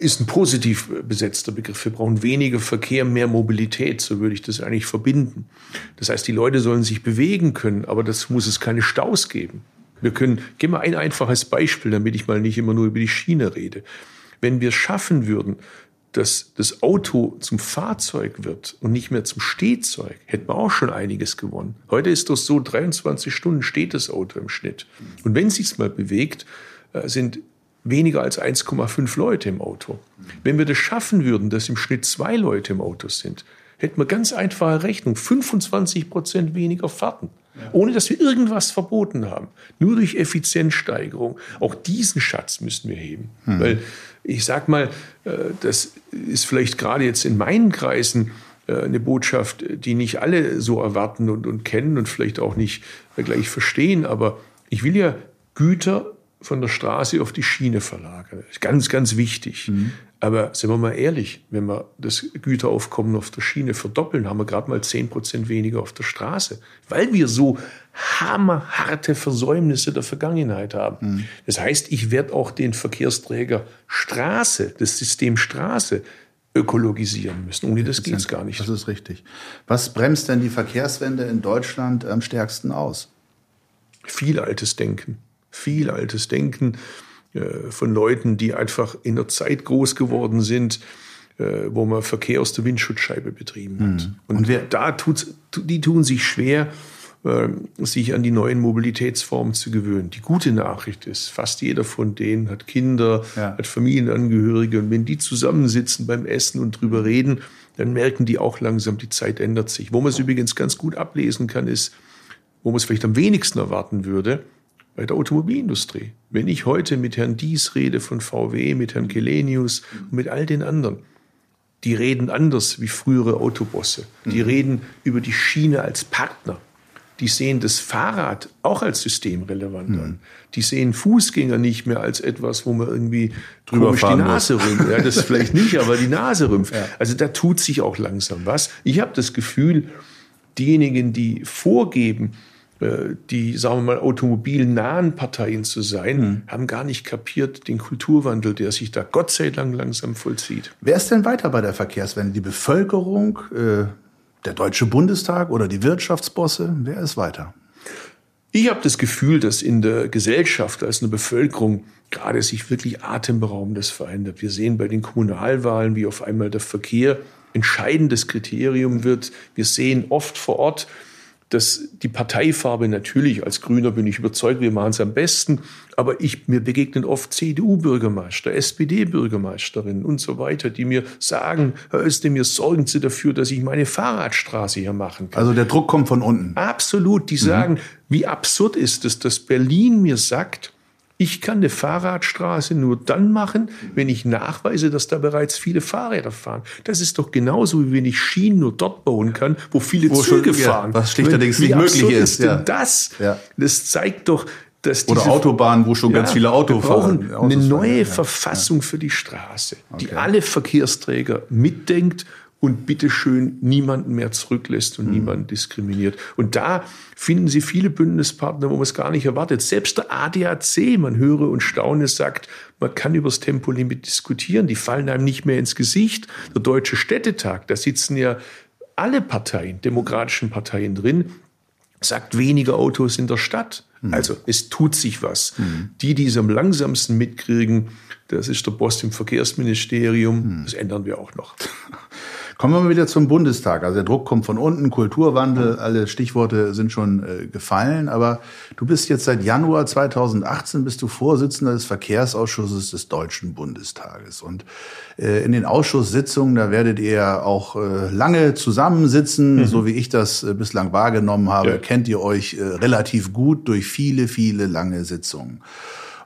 ist ein positiv besetzter Begriff. Wir brauchen weniger Verkehr, mehr Mobilität. So würde ich das eigentlich verbinden. Das heißt, die Leute sollen sich bewegen können, aber das muss es keine Staus geben. Wir können, gehen wir ein einfaches Beispiel, damit ich mal nicht immer nur über die Schiene rede. Wenn wir es schaffen würden, dass das Auto zum Fahrzeug wird und nicht mehr zum Stehzeug, hätten wir auch schon einiges gewonnen. Heute ist das so, 23 Stunden steht das Auto im Schnitt. Und wenn es sich mal bewegt, äh, sind weniger als 1,5 Leute im Auto. Wenn wir das schaffen würden, dass im Schnitt zwei Leute im Auto sind, hätten wir ganz einfache Rechnung, 25 Prozent weniger Fahrten, ohne dass wir irgendwas verboten haben. Nur durch Effizienzsteigerung. Auch diesen Schatz müssten wir heben. Hm. Weil ich sag mal, äh, das ist vielleicht gerade jetzt in meinen Kreisen äh, eine Botschaft, die nicht alle so erwarten und, und kennen und vielleicht auch nicht gleich verstehen. Aber ich will ja Güter von der Straße auf die Schiene verlagern. Das ist ganz, ganz wichtig. Mhm. Aber sind wir mal ehrlich, wenn wir das Güteraufkommen auf der Schiene verdoppeln, haben wir gerade mal zehn Prozent weniger auf der Straße, weil wir so hammerharte Versäumnisse der Vergangenheit haben. Mhm. Das heißt, ich werde auch den Verkehrsträger Straße, das System Straße, ökologisieren müssen. Ohne das geht es gar nicht. Das ist richtig. Was bremst denn die Verkehrswende in Deutschland am stärksten aus? Viel altes Denken viel altes Denken äh, von Leuten, die einfach in der Zeit groß geworden sind, äh, wo man Verkehr aus der Windschutzscheibe betrieben hat. Mhm. Und, Und wer, da tut's, die tun sich schwer, äh, sich an die neuen Mobilitätsformen zu gewöhnen. Die gute Nachricht ist, fast jeder von denen hat Kinder, ja. hat Familienangehörige. Und wenn die zusammensitzen beim Essen und drüber reden, dann merken die auch langsam, die Zeit ändert sich. Wo man es übrigens ganz gut ablesen kann, ist, wo man es vielleicht am wenigsten erwarten würde, bei der Automobilindustrie. Wenn ich heute mit Herrn Dies rede von VW, mit Herrn Kelenius und mit all den anderen, die reden anders wie frühere Autobosse. Die mhm. reden über die Schiene als Partner. Die sehen das Fahrrad auch als systemrelevant mhm. an. Die sehen Fußgänger nicht mehr als etwas, wo man irgendwie drüber die Nase rümpft. Ja, das vielleicht nicht, aber die Nase rümpft. Ja. Also da tut sich auch langsam was. Ich habe das Gefühl, diejenigen, die vorgeben, die, sagen wir mal, automobilnahen Parteien zu sein, mhm. haben gar nicht kapiert den Kulturwandel, der sich da Gott sei Dank langsam vollzieht. Wer ist denn weiter bei der Verkehrswende? Die Bevölkerung, äh, der Deutsche Bundestag oder die Wirtschaftsbosse? Wer ist weiter? Ich habe das Gefühl, dass in der Gesellschaft, als eine Bevölkerung gerade sich wirklich atemberaubendes verändert. Wir sehen bei den Kommunalwahlen, wie auf einmal der Verkehr entscheidendes Kriterium wird. Wir sehen oft vor Ort, dass die Parteifarbe natürlich, als Grüner bin ich überzeugt, wir machen es am besten, aber ich, mir begegnen oft CDU-Bürgermeister, SPD-Bürgermeisterinnen und so weiter, die mir sagen, Herr Özdemir, sorgen Sie dafür, dass ich meine Fahrradstraße hier machen kann. Also der Druck kommt von unten. Absolut. Die mhm. sagen, wie absurd ist es, dass Berlin mir sagt, ich kann eine Fahrradstraße nur dann machen, wenn ich nachweise, dass da bereits viele Fahrräder fahren. Das ist doch genauso, wie wenn ich Schienen nur dort bauen kann, wo viele wo Züge schon, fahren. Ja, was schlichterdings nicht möglich ist. Ja. denn das? Ja. Das zeigt doch, dass Oder Autobahnen, wo schon ganz viele Auto fahren. Eine neue Verfassung für die Straße, die okay. alle Verkehrsträger mitdenkt und bitteschön niemanden mehr zurücklässt und mhm. niemanden diskriminiert. Und da finden Sie viele Bündnispartner, wo man es gar nicht erwartet. Selbst der ADAC, man höre und staune, sagt, man kann über das Tempolimit diskutieren. Die fallen einem nicht mehr ins Gesicht. Der Deutsche Städtetag, da sitzen ja alle Parteien, demokratischen Parteien drin, sagt weniger Autos in der Stadt. Mhm. Also es tut sich was. Mhm. Die, die es am langsamsten mitkriegen, das ist der Boss im Verkehrsministerium. Mhm. Das ändern wir auch noch. Kommen wir mal wieder zum Bundestag. Also der Druck kommt von unten, Kulturwandel, alle Stichworte sind schon äh, gefallen. Aber du bist jetzt seit Januar 2018 bist du Vorsitzender des Verkehrsausschusses des Deutschen Bundestages. Und äh, in den Ausschusssitzungen, da werdet ihr auch äh, lange zusammensitzen, mhm. so wie ich das äh, bislang wahrgenommen habe, ja. kennt ihr euch äh, relativ gut durch viele, viele lange Sitzungen.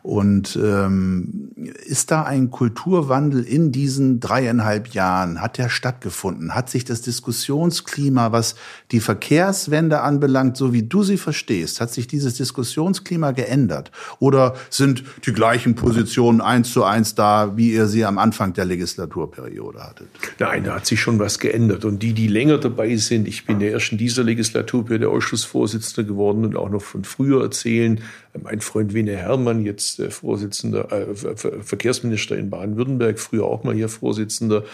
Und ähm, ist da ein Kulturwandel in diesen dreieinhalb Jahren? Hat der stattgefunden? Hat sich das Diskussionsklima, was die Verkehrswende anbelangt, so wie du sie verstehst, hat sich dieses Diskussionsklima geändert? Oder sind die gleichen Positionen eins zu eins da, wie ihr sie am Anfang der Legislaturperiode hattet? Nein, da hat sich schon was geändert. Und die, die länger dabei sind, ich bin ja erst in dieser Legislaturperiode Ausschussvorsitzender geworden und auch noch von früher erzählen, mein Freund Wiener Herrmann, jetzt äh, Vorsitzender, äh, Verkehrsminister in Baden-Württemberg, früher auch mal hier Vorsitzender,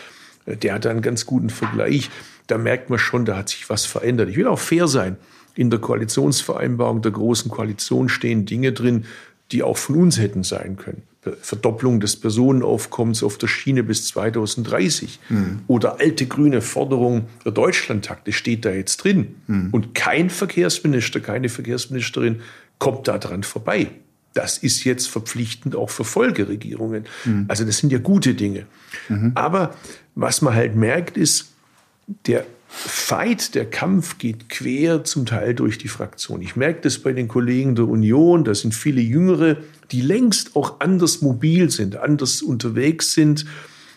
äh, der hat einen ganz guten Vergleich. Da merkt man schon, da hat sich was verändert. Ich will auch fair sein. In der Koalitionsvereinbarung der Großen Koalition stehen Dinge drin, die auch von uns hätten sein können. Verdopplung des Personenaufkommens auf der Schiene bis 2030 mhm. oder alte grüne Forderung der Deutschlandtakte steht da jetzt drin. Mhm. Und kein Verkehrsminister, keine Verkehrsministerin kommt da dran vorbei. Das ist jetzt verpflichtend auch für Folgeregierungen. Mhm. Also das sind ja gute Dinge. Mhm. Aber was man halt merkt, ist, der Fight, der Kampf geht quer zum Teil durch die Fraktion. Ich merke das bei den Kollegen der Union, da sind viele Jüngere, die längst auch anders mobil sind, anders unterwegs sind.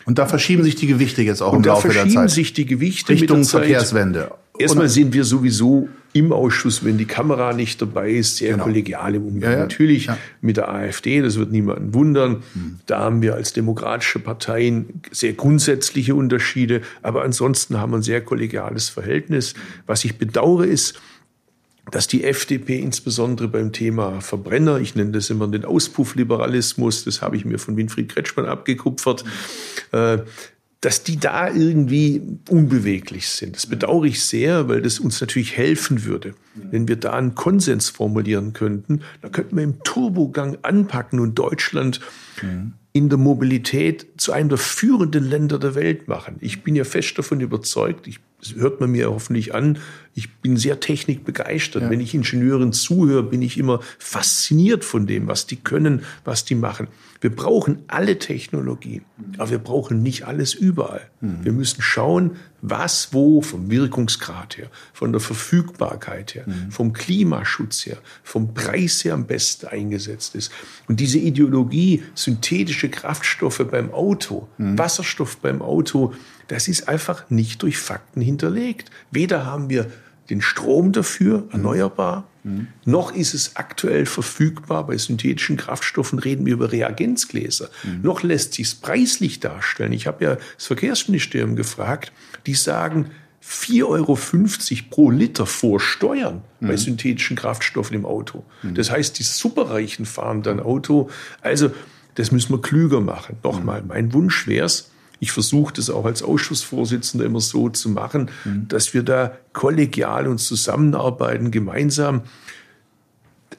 Und da verschieben sich die Gewichte jetzt auch Und im Laufe der Zeit. Da verschieben sich die Gewichte Richtung Verkehrswende. Erstmal sind wir sowieso im Ausschuss, wenn die Kamera nicht dabei ist, sehr genau. kollegial im Umgang. Ja, ja. Natürlich ja. mit der AfD, das wird niemanden wundern. Mhm. Da haben wir als demokratische Parteien sehr grundsätzliche Unterschiede, aber ansonsten haben wir ein sehr kollegiales Verhältnis. Was ich bedauere ist, dass die FDP insbesondere beim Thema Verbrenner, ich nenne das immer den Auspuffliberalismus, das habe ich mir von Winfried Kretschmann abgekupfert, äh, dass die da irgendwie unbeweglich sind. Das bedauere ich sehr, weil das uns natürlich helfen würde, wenn wir da einen Konsens formulieren könnten. Da könnten wir im Turbogang anpacken und Deutschland mhm. in der Mobilität zu einem der führenden Länder der Welt machen. Ich bin ja fest davon überzeugt, ich, das hört man mir hoffentlich an, ich bin sehr technikbegeistert. Ja. Wenn ich Ingenieuren zuhöre, bin ich immer fasziniert von dem, was die können, was die machen. Wir brauchen alle Technologien, aber wir brauchen nicht alles überall. Mhm. Wir müssen schauen, was wo vom Wirkungsgrad her, von der Verfügbarkeit her, mhm. vom Klimaschutz her, vom Preis her am besten eingesetzt ist. Und diese Ideologie, synthetische Kraftstoffe beim Auto, mhm. Wasserstoff beim Auto, das ist einfach nicht durch Fakten hinterlegt. Weder haben wir den Strom dafür, erneuerbar. Mhm. Noch ist es aktuell verfügbar. Bei synthetischen Kraftstoffen reden wir über Reagenzgläser. Mhm. Noch lässt sich es preislich darstellen. Ich habe ja das Verkehrsministerium gefragt. Die sagen, 4,50 Euro pro Liter vor Steuern mhm. bei synthetischen Kraftstoffen im Auto. Mhm. Das heißt, die Superreichen fahren dann Auto. Also, das müssen wir klüger machen. Nochmal, mhm. mein Wunsch wäre es, ich versuche das auch als Ausschussvorsitzender immer so zu machen, mhm. dass wir da kollegial uns zusammenarbeiten, gemeinsam.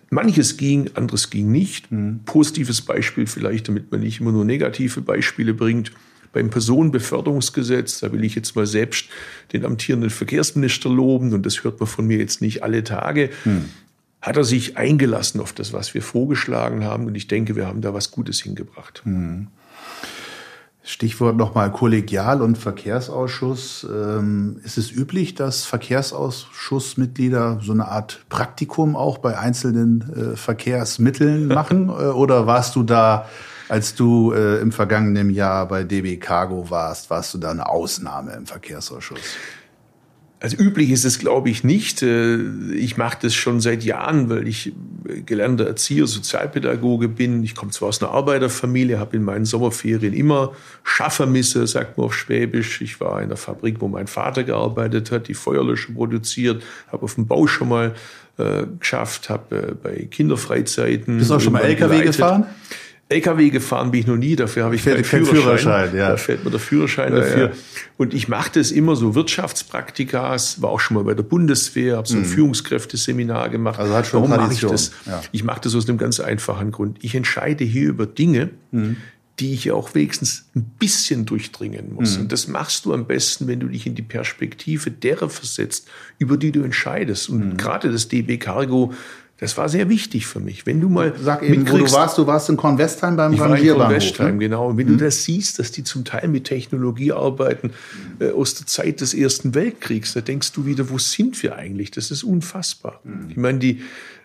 Manches ging, anderes ging nicht. Mhm. Positives Beispiel vielleicht, damit man nicht immer nur negative Beispiele bringt. Beim Personenbeförderungsgesetz, da will ich jetzt mal selbst den amtierenden Verkehrsminister loben, und das hört man von mir jetzt nicht alle Tage. Mhm. Hat er sich eingelassen auf das, was wir vorgeschlagen haben, und ich denke, wir haben da was Gutes hingebracht. Mhm. Stichwort nochmal Kollegial- und Verkehrsausschuss. Ähm, ist es üblich, dass Verkehrsausschussmitglieder so eine Art Praktikum auch bei einzelnen äh, Verkehrsmitteln machen? Äh, oder warst du da, als du äh, im vergangenen Jahr bei DB Cargo warst, warst du da eine Ausnahme im Verkehrsausschuss? Also üblich ist es, glaube ich, nicht. Äh, ich mache das schon seit Jahren, weil ich gelernter Erzieher, Sozialpädagoge bin. Ich komme zwar aus einer Arbeiterfamilie, habe in meinen Sommerferien immer Schaffermisse, sagt man auf Schwäbisch. Ich war in der Fabrik, wo mein Vater gearbeitet hat, die Feuerlöscher produziert, habe auf dem Bau schon mal äh, geschafft, habe äh, bei Kinderfreizeiten. Bist du auch schon mal LKW gefahren? LKW gefahren bin ich noch nie, dafür habe ich keinen Führerschein. Führerschein ja. Da fällt mir der Führerschein ja, dafür. Ja. Und ich mache das immer so Wirtschaftspraktikas, war auch schon mal bei der Bundeswehr, habe so ein mhm. Führungskräfteseminar gemacht. Also hat schon Warum mache ich das? Ja. Ich mache das aus einem ganz einfachen Grund. Ich entscheide hier über Dinge, mhm. die ich ja auch wenigstens ein bisschen durchdringen muss. Mhm. Und das machst du am besten, wenn du dich in die Perspektive derer versetzt, über die du entscheidest. Und mhm. gerade das DB Cargo das war sehr wichtig für mich. Wenn du mal sag eben, wo du warst, du warst in Kornwestheim beim ich Rangierbahnhof. War in Kornwestheim, ne? genau. Und wenn mhm. du das siehst, dass die zum Teil mit Technologie arbeiten äh, aus der Zeit des Ersten Weltkriegs, da denkst du wieder, wo sind wir eigentlich? Das ist unfassbar. Mhm. Ich meine, die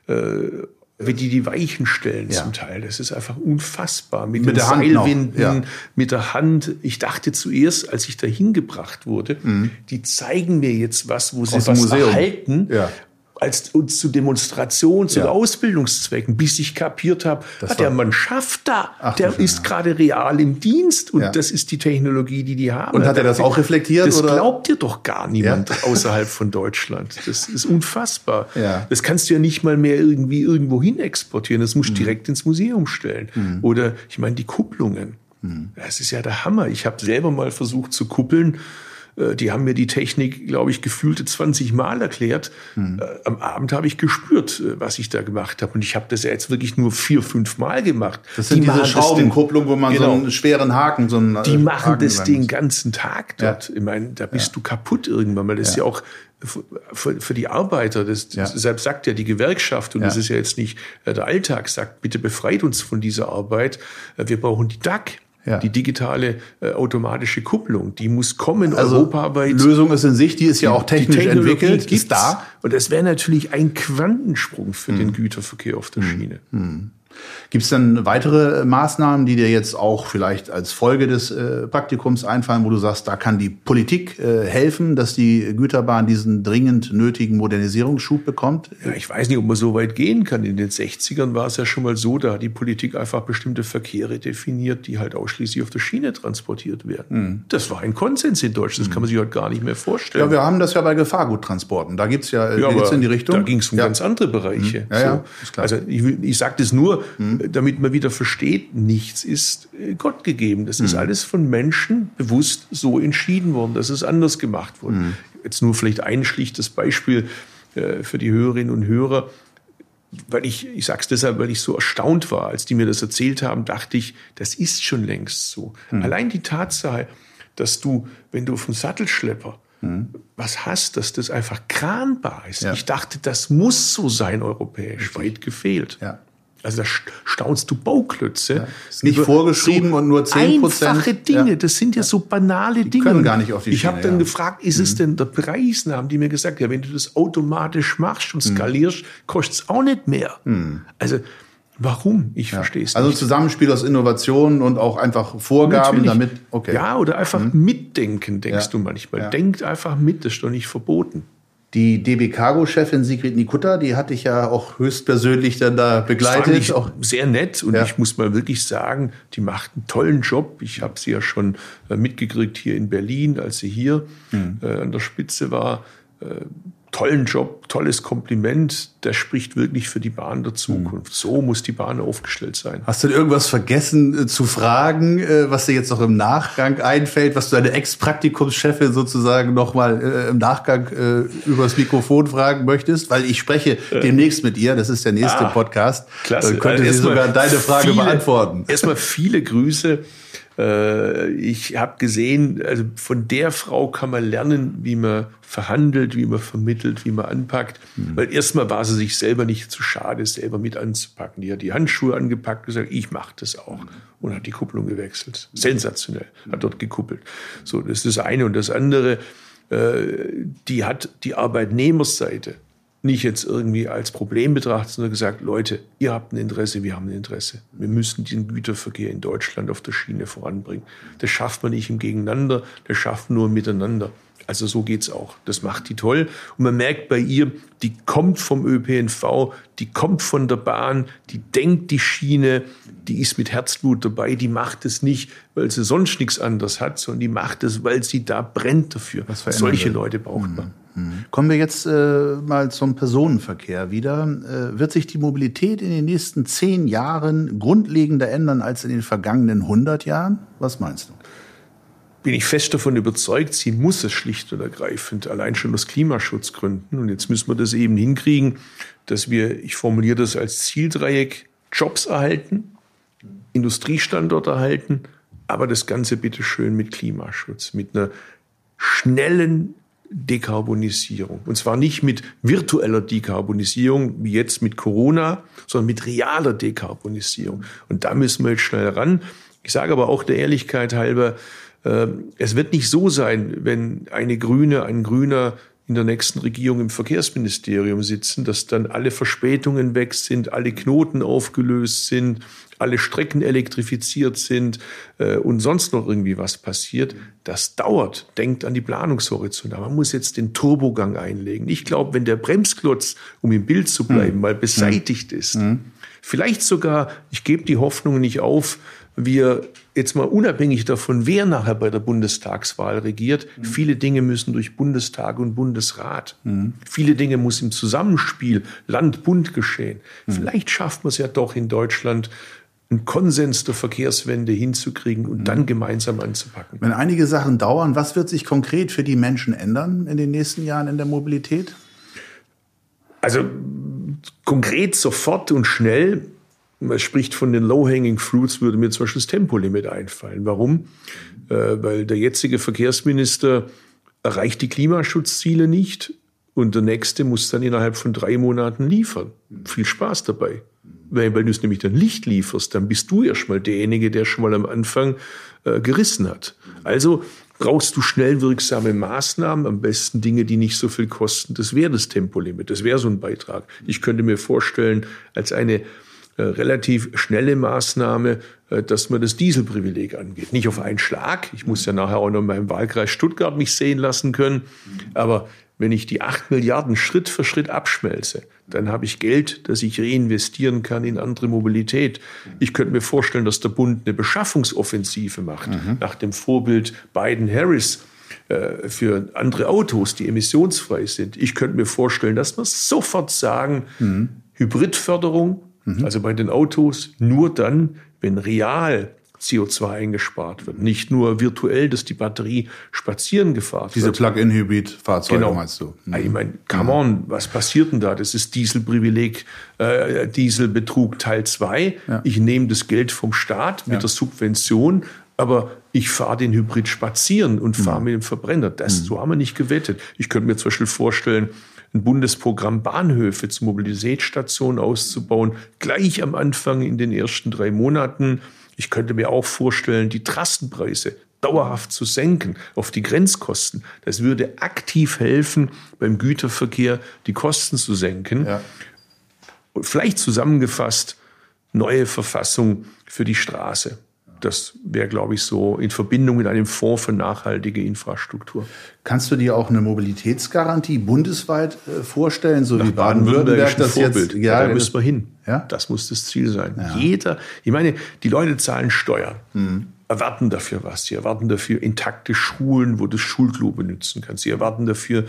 äh, wie die die Weichen stellen ja. zum Teil. Das ist einfach unfassbar. Mit, mit den Seilwinden, ja. mit der Hand. Ich dachte zuerst, als ich da hingebracht wurde, mhm. die zeigen mir jetzt was, wo sie Aus was Museum. erhalten. Ja als uns zu Demonstrations- ja. oder Ausbildungszwecken, bis ich kapiert habe, ah, der Mann schafft da, Ach, der ist ja. gerade real im Dienst und ja. das ist die Technologie, die die haben. Und hat er das auch reflektiert? Das oder? glaubt dir doch gar niemand außerhalb von Deutschland. Das ist unfassbar. Das kannst du ja nicht mal mehr irgendwie irgendwo hin exportieren. Das musst du mhm. direkt ins Museum stellen. Mhm. Oder ich meine die Kupplungen. Mhm. Das ist ja der Hammer. Ich habe selber mal versucht zu kuppeln die haben mir die Technik, glaube ich, gefühlte 20 Mal erklärt. Hm. Äh, am Abend habe ich gespürt, äh, was ich da gemacht habe. Und ich habe das ja jetzt wirklich nur vier, fünf Mal gemacht. Das sind die diese Schraubenkupplung, wo man genau, so einen schweren Haken, so einen Die machen Haken das den ganzen Tag dort. Ja. Ich meine, da bist ja. du kaputt irgendwann, weil das ja. ist ja auch für, für die Arbeiter, das, ja. selbst sagt ja die Gewerkschaft, und ja. das ist ja jetzt nicht der Alltag, sagt, bitte befreit uns von dieser Arbeit. Wir brauchen die DAC. Ja. Die digitale äh, automatische Kupplung, die muss kommen also europaweit. Lösung ist in sich, die ist ja auch technisch entwickelt, ist da. Und das wäre natürlich ein Quantensprung für hm. den Güterverkehr auf der hm. Schiene. Hm. Gibt es denn weitere Maßnahmen, die dir jetzt auch vielleicht als Folge des äh, Praktikums einfallen, wo du sagst, da kann die Politik äh, helfen, dass die Güterbahn diesen dringend nötigen Modernisierungsschub bekommt? Ja, ich weiß nicht, ob man so weit gehen kann. In den 60ern war es ja schon mal so, da hat die Politik einfach bestimmte Verkehre definiert, die halt ausschließlich auf der Schiene transportiert werden. Mhm. Das war ein Konsens in Deutschland, das kann man sich heute gar nicht mehr vorstellen. Ja, wir haben das ja bei Gefahrguttransporten. Da gibt's ja, ja geht's in die Richtung. Da ging es um ja. ganz andere Bereiche. Mhm. Ja, so. ja, ist klar. Also ich, ich sage das nur, mhm damit man wieder versteht, nichts ist äh, Gott gegeben. Das ist mhm. alles von Menschen bewusst so entschieden worden, dass es anders gemacht wurde. Mhm. Jetzt nur vielleicht ein schlichtes Beispiel äh, für die Hörerinnen und Hörer. Weil ich, ich sage es deshalb, weil ich so erstaunt war, als die mir das erzählt haben, dachte ich, das ist schon längst so. Mhm. Allein die Tatsache, dass du, wenn du vom Sattelschlepper mhm. was hast, dass das einfach kranbar ist. Ja. Ich dachte, das muss so sein europäisch, weit gefehlt. Ja. Also da staunst du Bauklötze. Ja, nicht vorgeschrieben so und nur 10 Prozent. Einfache Dinge, ja. das sind ja so banale die Dinge. können gar nicht auf die Ich habe dann gefragt, ist mhm. es denn der Preis? Da haben die mir gesagt, ja, wenn du das automatisch machst und mhm. skalierst, mhm. kostet es auch nicht mehr. Mhm. Also Warum? Ich ja. verstehe es also nicht. Also Zusammenspiel aus Innovationen und auch einfach Vorgaben Natürlich. damit. Okay. Ja, oder einfach mhm. mitdenken, denkst ja. du manchmal. Ja. Denkt einfach mit, das ist doch nicht verboten. Die DB Cargo-Chefin Sigrid Nikutta, die hatte ich ja auch höchstpersönlich dann da begleitet. Fand ich auch sehr nett und ja. ich muss mal wirklich sagen, die macht einen tollen Job. Ich habe sie ja schon äh, mitgekriegt hier in Berlin, als sie hier mhm. äh, an der Spitze war. Äh, tollen Job, tolles Kompliment. Der spricht wirklich für die Bahn der Zukunft. Mhm. So muss die Bahn aufgestellt sein. Hast du irgendwas vergessen äh, zu fragen, äh, was dir jetzt noch im Nachgang einfällt, was du deine Ex-Praktikumschefin sozusagen noch mal äh, im Nachgang äh, übers Mikrofon fragen möchtest? Weil ich spreche äh. demnächst mit ihr. Das ist der nächste ah, Podcast. Klasse. Äh, könnte sie sogar deine Frage viele, beantworten. Erstmal viele Grüße äh, ich habe gesehen, also von der Frau kann man lernen, wie man verhandelt, wie man vermittelt, wie man anpackt. Mhm. Weil erstmal war sie sich selber nicht zu schade, selber mit anzupacken. Die hat die Handschuhe angepackt und gesagt, ich mache das auch. Mhm. Und hat die Kupplung gewechselt. Sensationell. Hat dort gekuppelt. So, das ist das eine. Und das andere, äh, die hat die Arbeitnehmerseite nicht jetzt irgendwie als Problem betrachtet, sondern gesagt, Leute, ihr habt ein Interesse, wir haben ein Interesse. Wir müssen den Güterverkehr in Deutschland auf der Schiene voranbringen. Das schafft man nicht im Gegeneinander, das schafft man nur miteinander. Also so geht's auch. Das macht die toll. Und man merkt bei ihr, die kommt vom ÖPNV, die kommt von der Bahn, die denkt die Schiene, die ist mit Herzblut dabei, die macht es nicht, weil sie sonst nichts anderes hat, sondern die macht es, weil sie da brennt dafür. Solche Leute braucht man. Kommen wir jetzt äh, mal zum Personenverkehr wieder. Äh, wird sich die Mobilität in den nächsten zehn Jahren grundlegender ändern als in den vergangenen 100 Jahren? Was meinst du? bin ich fest davon überzeugt, sie muss es schlicht und ergreifend, allein schon aus Klimaschutzgründen. Und jetzt müssen wir das eben hinkriegen, dass wir, ich formuliere das als Zieldreieck, Jobs erhalten, Industriestandort erhalten, aber das Ganze bitte schön mit Klimaschutz, mit einer schnellen Dekarbonisierung. Und zwar nicht mit virtueller Dekarbonisierung, wie jetzt mit Corona, sondern mit realer Dekarbonisierung. Und da müssen wir jetzt schnell ran. Ich sage aber auch der Ehrlichkeit halber, ähm, es wird nicht so sein, wenn eine Grüne, ein Grüner in der nächsten Regierung im Verkehrsministerium sitzen, dass dann alle Verspätungen weg sind, alle Knoten aufgelöst sind, alle Strecken elektrifiziert sind äh, und sonst noch irgendwie was passiert. Das dauert. Denkt an die Planungshorizonte. Man muss jetzt den Turbogang einlegen. Ich glaube, wenn der Bremsklotz, um im Bild zu bleiben, hm. mal beseitigt hm. ist, hm. vielleicht sogar, ich gebe die Hoffnung nicht auf, wir jetzt mal unabhängig davon, wer nachher bei der Bundestagswahl regiert, mhm. viele Dinge müssen durch Bundestag und Bundesrat. Mhm. Viele Dinge muss im Zusammenspiel Land-Bund geschehen. Mhm. Vielleicht schafft man es ja doch in Deutschland, einen Konsens der Verkehrswende hinzukriegen und dann gemeinsam anzupacken. Wenn einige Sachen dauern, was wird sich konkret für die Menschen ändern in den nächsten Jahren in der Mobilität? Also konkret, sofort und schnell man spricht von den Low-Hanging Fruits, würde mir zum Beispiel das Tempolimit einfallen. Warum? Äh, weil der jetzige Verkehrsminister erreicht die Klimaschutzziele nicht und der nächste muss dann innerhalb von drei Monaten liefern. Viel Spaß dabei. Weil, weil du es nämlich dann Licht lieferst, dann bist du erstmal derjenige, der schon mal am Anfang äh, gerissen hat. Also brauchst du schnell wirksame Maßnahmen, am besten Dinge, die nicht so viel kosten. Das wäre das Tempolimit, das wäre so ein Beitrag. Ich könnte mir vorstellen, als eine relativ schnelle Maßnahme, äh, dass man das Dieselprivileg angeht. Nicht auf einen Schlag. Ich muss ja nachher auch noch in meinem Wahlkreis Stuttgart mich sehen lassen können. Aber wenn ich die acht Milliarden Schritt für Schritt abschmelze, dann habe ich Geld, das ich reinvestieren kann in andere Mobilität. Ich könnte mir vorstellen, dass der Bund eine Beschaffungsoffensive macht, mhm. nach dem Vorbild Biden-Harris äh, für andere Autos, die emissionsfrei sind. Ich könnte mir vorstellen, dass wir sofort sagen, mhm. Hybridförderung, Mhm. Also bei den Autos nur dann, wenn real CO2 eingespart wird. Nicht nur virtuell, dass die Batterie spazieren gefahren Diese wird. Diese Plug-in-Hybrid-Fahrzeuge genau. meinst du? Mhm. Ich meine, come on, was passiert denn da? Das ist Dieselprivileg, äh, Dieselbetrug Teil 2. Ja. Ich nehme das Geld vom Staat mit ja. der Subvention, aber ich fahre den Hybrid spazieren und fahre mhm. mit dem Verbrenner. Das, mhm. So haben wir nicht gewettet. Ich könnte mir zum Beispiel vorstellen, ein Bundesprogramm Bahnhöfe zu Mobilitätsstationen auszubauen, gleich am Anfang in den ersten drei Monaten. Ich könnte mir auch vorstellen, die Trassenpreise dauerhaft zu senken auf die Grenzkosten. Das würde aktiv helfen, beim Güterverkehr die Kosten zu senken. Ja. Und vielleicht zusammengefasst, neue Verfassung für die Straße. Das wäre, glaube ich, so in Verbindung mit einem Fonds für nachhaltige Infrastruktur. Kannst du dir auch eine Mobilitätsgarantie bundesweit äh, vorstellen, so Nach wie Baden-Württemberg das Vorbild. jetzt? Ja, ja da müssen wir hin. Ja? Das muss das Ziel sein. Ja. Jeder, ich meine, die Leute zahlen Steuern. Mhm erwarten dafür was. Sie erwarten dafür intakte Schulen, wo du das Schulklo benutzen kannst. Sie erwarten dafür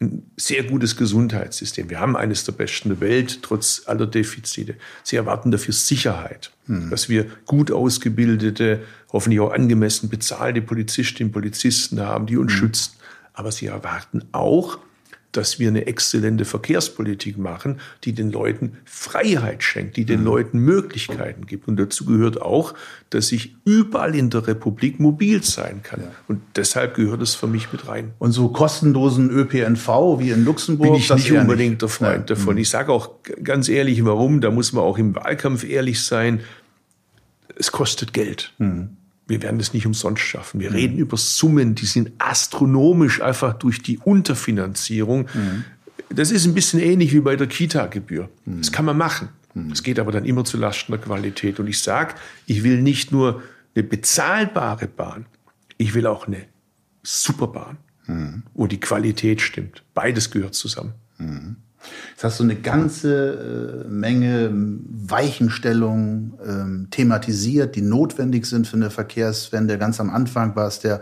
ein sehr gutes Gesundheitssystem. Wir haben eines der besten der Welt, trotz aller Defizite. Sie erwarten dafür Sicherheit, hm. dass wir gut ausgebildete, hoffentlich auch angemessen bezahlte Polizistinnen und Polizisten haben, die uns hm. schützen. Aber sie erwarten auch, dass wir eine exzellente Verkehrspolitik machen, die den Leuten Freiheit schenkt, die den mhm. Leuten Möglichkeiten gibt. Und dazu gehört auch, dass ich überall in der Republik mobil sein kann. Ja. Und deshalb gehört es für mich mit rein. Und so kostenlosen ÖPNV wie in Luxemburg? Bin ich nicht unbedingt nicht. der Freund ja. davon. Mhm. Ich sage auch ganz ehrlich, warum. Da muss man auch im Wahlkampf ehrlich sein. Es kostet Geld. Mhm wir werden das nicht umsonst schaffen. Wir mhm. reden über Summen, die sind astronomisch einfach durch die Unterfinanzierung. Mhm. Das ist ein bisschen ähnlich wie bei der Kita-Gebühr. Mhm. Das kann man machen. Mhm. Das geht aber dann immer zu Lasten der Qualität. Und ich sage, ich will nicht nur eine bezahlbare Bahn, ich will auch eine Superbahn, mhm. wo die Qualität stimmt. Beides gehört zusammen. Jetzt hast du eine ganze äh, Menge Weichenstellungen ähm, thematisiert, die notwendig sind für eine Verkehrswende. Ganz am Anfang war es der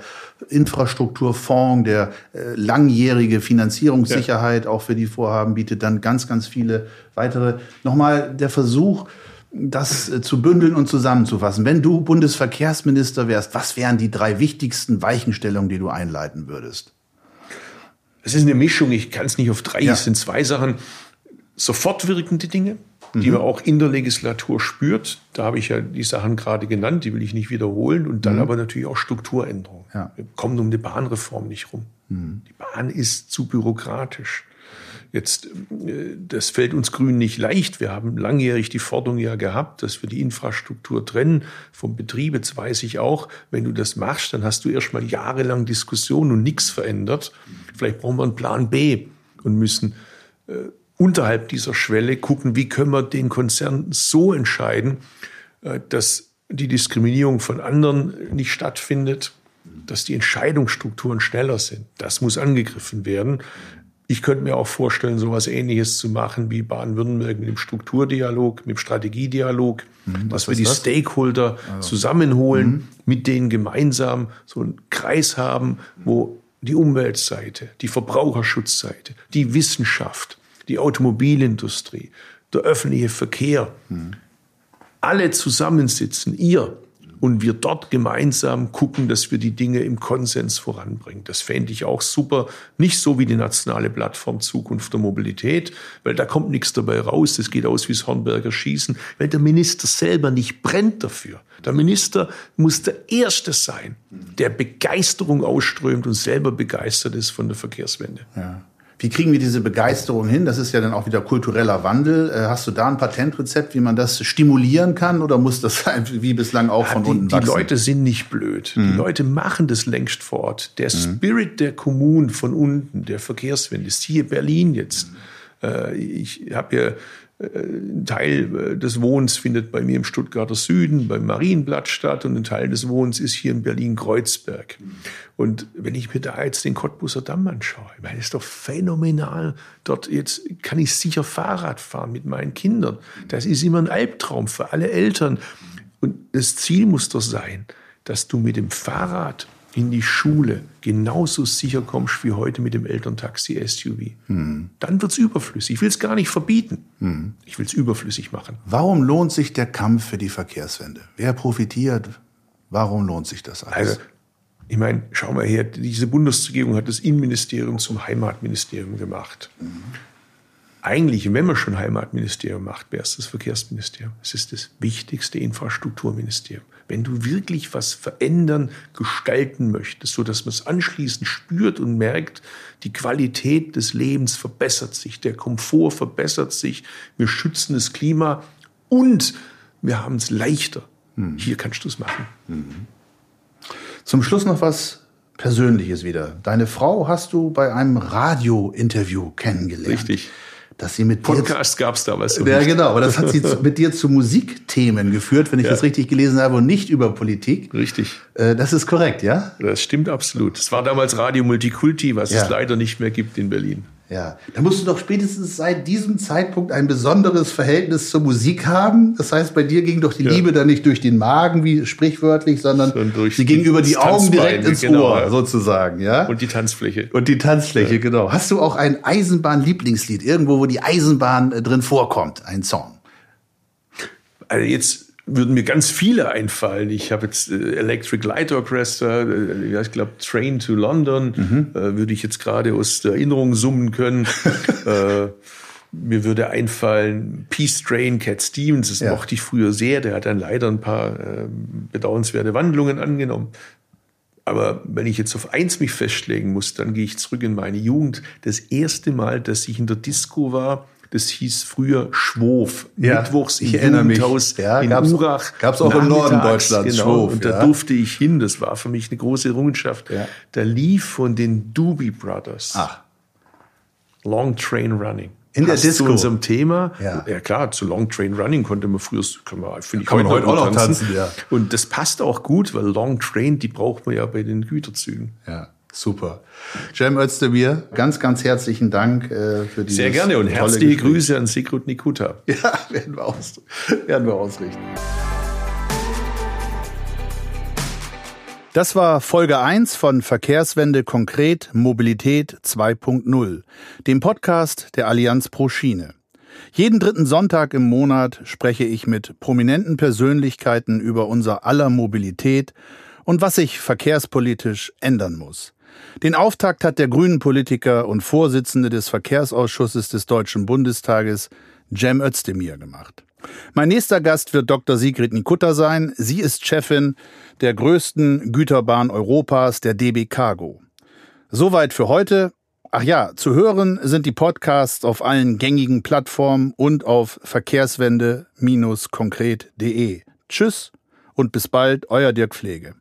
Infrastrukturfonds, der äh, langjährige Finanzierungssicherheit ja. auch für die Vorhaben bietet, dann ganz, ganz viele weitere. Nochmal der Versuch, das äh, zu bündeln und zusammenzufassen. Wenn du Bundesverkehrsminister wärst, was wären die drei wichtigsten Weichenstellungen, die du einleiten würdest? Es ist eine Mischung, ich kann es nicht auf drei, ja. es sind zwei Sachen. Sofort wirkende Dinge, die mhm. man auch in der Legislatur spürt. Da habe ich ja die Sachen gerade genannt, die will ich nicht wiederholen. Und dann mhm. aber natürlich auch Strukturänderungen. Ja. Wir kommen um eine Bahnreform nicht rum. Mhm. Die Bahn ist zu bürokratisch. Jetzt, äh, das fällt uns Grünen nicht leicht. Wir haben langjährig die Forderung ja gehabt, dass wir die Infrastruktur trennen vom Betrieb. Jetzt weiß ich auch, wenn du das machst, dann hast du erstmal jahrelang Diskussion und nichts verändert. Vielleicht brauchen wir einen Plan B und müssen äh, unterhalb dieser Schwelle gucken, wie können wir den Konzern so entscheiden, äh, dass die Diskriminierung von anderen nicht stattfindet, dass die Entscheidungsstrukturen schneller sind. Das muss angegriffen werden. Ich könnte mir auch vorstellen, so etwas Ähnliches zu machen wie Baden-Württemberg mit dem Strukturdialog, mit dem Strategiedialog, mhm, dass wir die das? Stakeholder also. zusammenholen, mhm. mit denen gemeinsam so einen Kreis haben, wo die Umweltseite, die Verbraucherschutzseite, die Wissenschaft, die Automobilindustrie, der öffentliche Verkehr, mhm. alle zusammensitzen, ihr, und wir dort gemeinsam gucken, dass wir die Dinge im Konsens voranbringen. Das fände ich auch super. Nicht so wie die nationale Plattform Zukunft der Mobilität, weil da kommt nichts dabei raus. Das geht aus wie das Hornberger Schießen, weil der Minister selber nicht brennt dafür. Der Minister muss der Erste sein, der Begeisterung ausströmt und selber begeistert ist von der Verkehrswende. Ja. Wie kriegen wir diese Begeisterung hin? Das ist ja dann auch wieder kultureller Wandel. Äh, hast du da ein Patentrezept, wie man das stimulieren kann oder muss das wie bislang auch von ja, die, unten wachsen? Die Leute sind nicht blöd. Mhm. Die Leute machen das längst vor Ort. Der mhm. Spirit der Kommunen von unten, der Verkehrswende, ist hier Berlin jetzt. Mhm. Ich habe ja ein Teil äh, des Wohnens findet bei mir im Stuttgarter Süden, beim Marienblatt statt und ein Teil des Wohnens ist hier in Berlin-Kreuzberg. Und wenn ich mir da jetzt den Cottbuser Damm anschaue, ich meine, das ist doch phänomenal. Dort jetzt kann ich sicher Fahrrad fahren mit meinen Kindern. Das ist immer ein Albtraum für alle Eltern. Und das Ziel muss doch sein, dass du mit dem Fahrrad in die Schule genauso sicher kommst wie heute mit dem Elterntaxi SUV. Hm. Dann es überflüssig. Ich will es gar nicht verbieten. Hm. Ich will es überflüssig machen. Warum lohnt sich der Kampf für die Verkehrswende? Wer profitiert? Warum lohnt sich das alles? Also, ich meine, schau mal her, diese Bundesregierung hat das Innenministerium zum Heimatministerium gemacht. Mhm. Eigentlich, wenn man schon Heimatministerium macht, wäre es das Verkehrsministerium. Es ist das wichtigste Infrastrukturministerium wenn du wirklich was verändern, gestalten möchtest, so dass man es anschließend spürt und merkt, die Qualität des Lebens verbessert sich, der Komfort verbessert sich, wir schützen das Klima und wir haben es leichter. Mhm. Hier kannst du es machen. Mhm. Zum Schluss noch was Persönliches wieder. Deine Frau hast du bei einem Radiointerview kennengelernt. Richtig dass sie mit Podcast gab es damals so Ja, nicht. genau. Aber das hat sie mit dir zu Musikthemen geführt, wenn ich ja. das richtig gelesen habe, und nicht über Politik. Richtig. Äh, das ist korrekt, ja? Das stimmt absolut. Es war damals Radio Multikulti, was ja. es leider nicht mehr gibt in Berlin. Ja, da musst du doch spätestens seit diesem Zeitpunkt ein besonderes Verhältnis zur Musik haben. Das heißt, bei dir ging doch die ja. Liebe dann nicht durch den Magen, wie sprichwörtlich, sondern sie ging über die Augen direkt ins genau. Ohr, sozusagen, ja. Und die Tanzfläche. Und die Tanzfläche, ja. genau. Hast du auch ein Eisenbahn-Lieblingslied, irgendwo, wo die Eisenbahn äh, drin vorkommt, ein Song? Also jetzt würden mir ganz viele einfallen. Ich habe jetzt äh, Electric Light Orchestra, äh, ich glaube Train to London, mhm. äh, würde ich jetzt gerade aus der Erinnerung summen können. äh, mir würde einfallen Peace Train, Cat Stevens, das ja. mochte ich früher sehr. Der hat dann leider ein paar äh, bedauernswerte Wandlungen angenommen. Aber wenn ich jetzt auf eins mich festlegen muss, dann gehe ich zurück in meine Jugend. Das erste Mal, dass ich in der Disco war, das hieß früher Schwof. Ja, Mittwochs im Jugendhaus ja, in gab's, Urach. Gab's auch im Norden Deutschlands. Genau, Schwof, und da durfte ich hin. Das war für mich eine große Errungenschaft. Ja. Da lief von den Doobie Brothers Ach. Long Train Running. In der Disco. zu unserem Thema. Ja. ja klar, zu Long Train Running konnte man früher, kann man, finde ich, kann man heute auch noch tanzen. ja. Und das passt auch gut, weil Long Train, die braucht man ja bei den Güterzügen. Ja. Super. Cem Özdemir, ganz, ganz herzlichen Dank äh, für diese Sehr gerne und herzliche Gespräch. Grüße an Sigrid Nikuta. Ja, werden wir, aus, werden wir ausrichten. Das war Folge 1 von Verkehrswende konkret Mobilität 2.0, dem Podcast der Allianz Pro Schiene. Jeden dritten Sonntag im Monat spreche ich mit prominenten Persönlichkeiten über unser aller Mobilität und was sich verkehrspolitisch ändern muss. Den Auftakt hat der grünen Politiker und Vorsitzende des Verkehrsausschusses des Deutschen Bundestages, Cem Özdemir, gemacht. Mein nächster Gast wird Dr. Sigrid Nikutta sein. Sie ist Chefin der größten Güterbahn Europas, der DB Cargo. Soweit für heute. Ach ja, zu hören sind die Podcasts auf allen gängigen Plattformen und auf verkehrswende-konkret.de. Tschüss und bis bald, euer Dirk Pflege.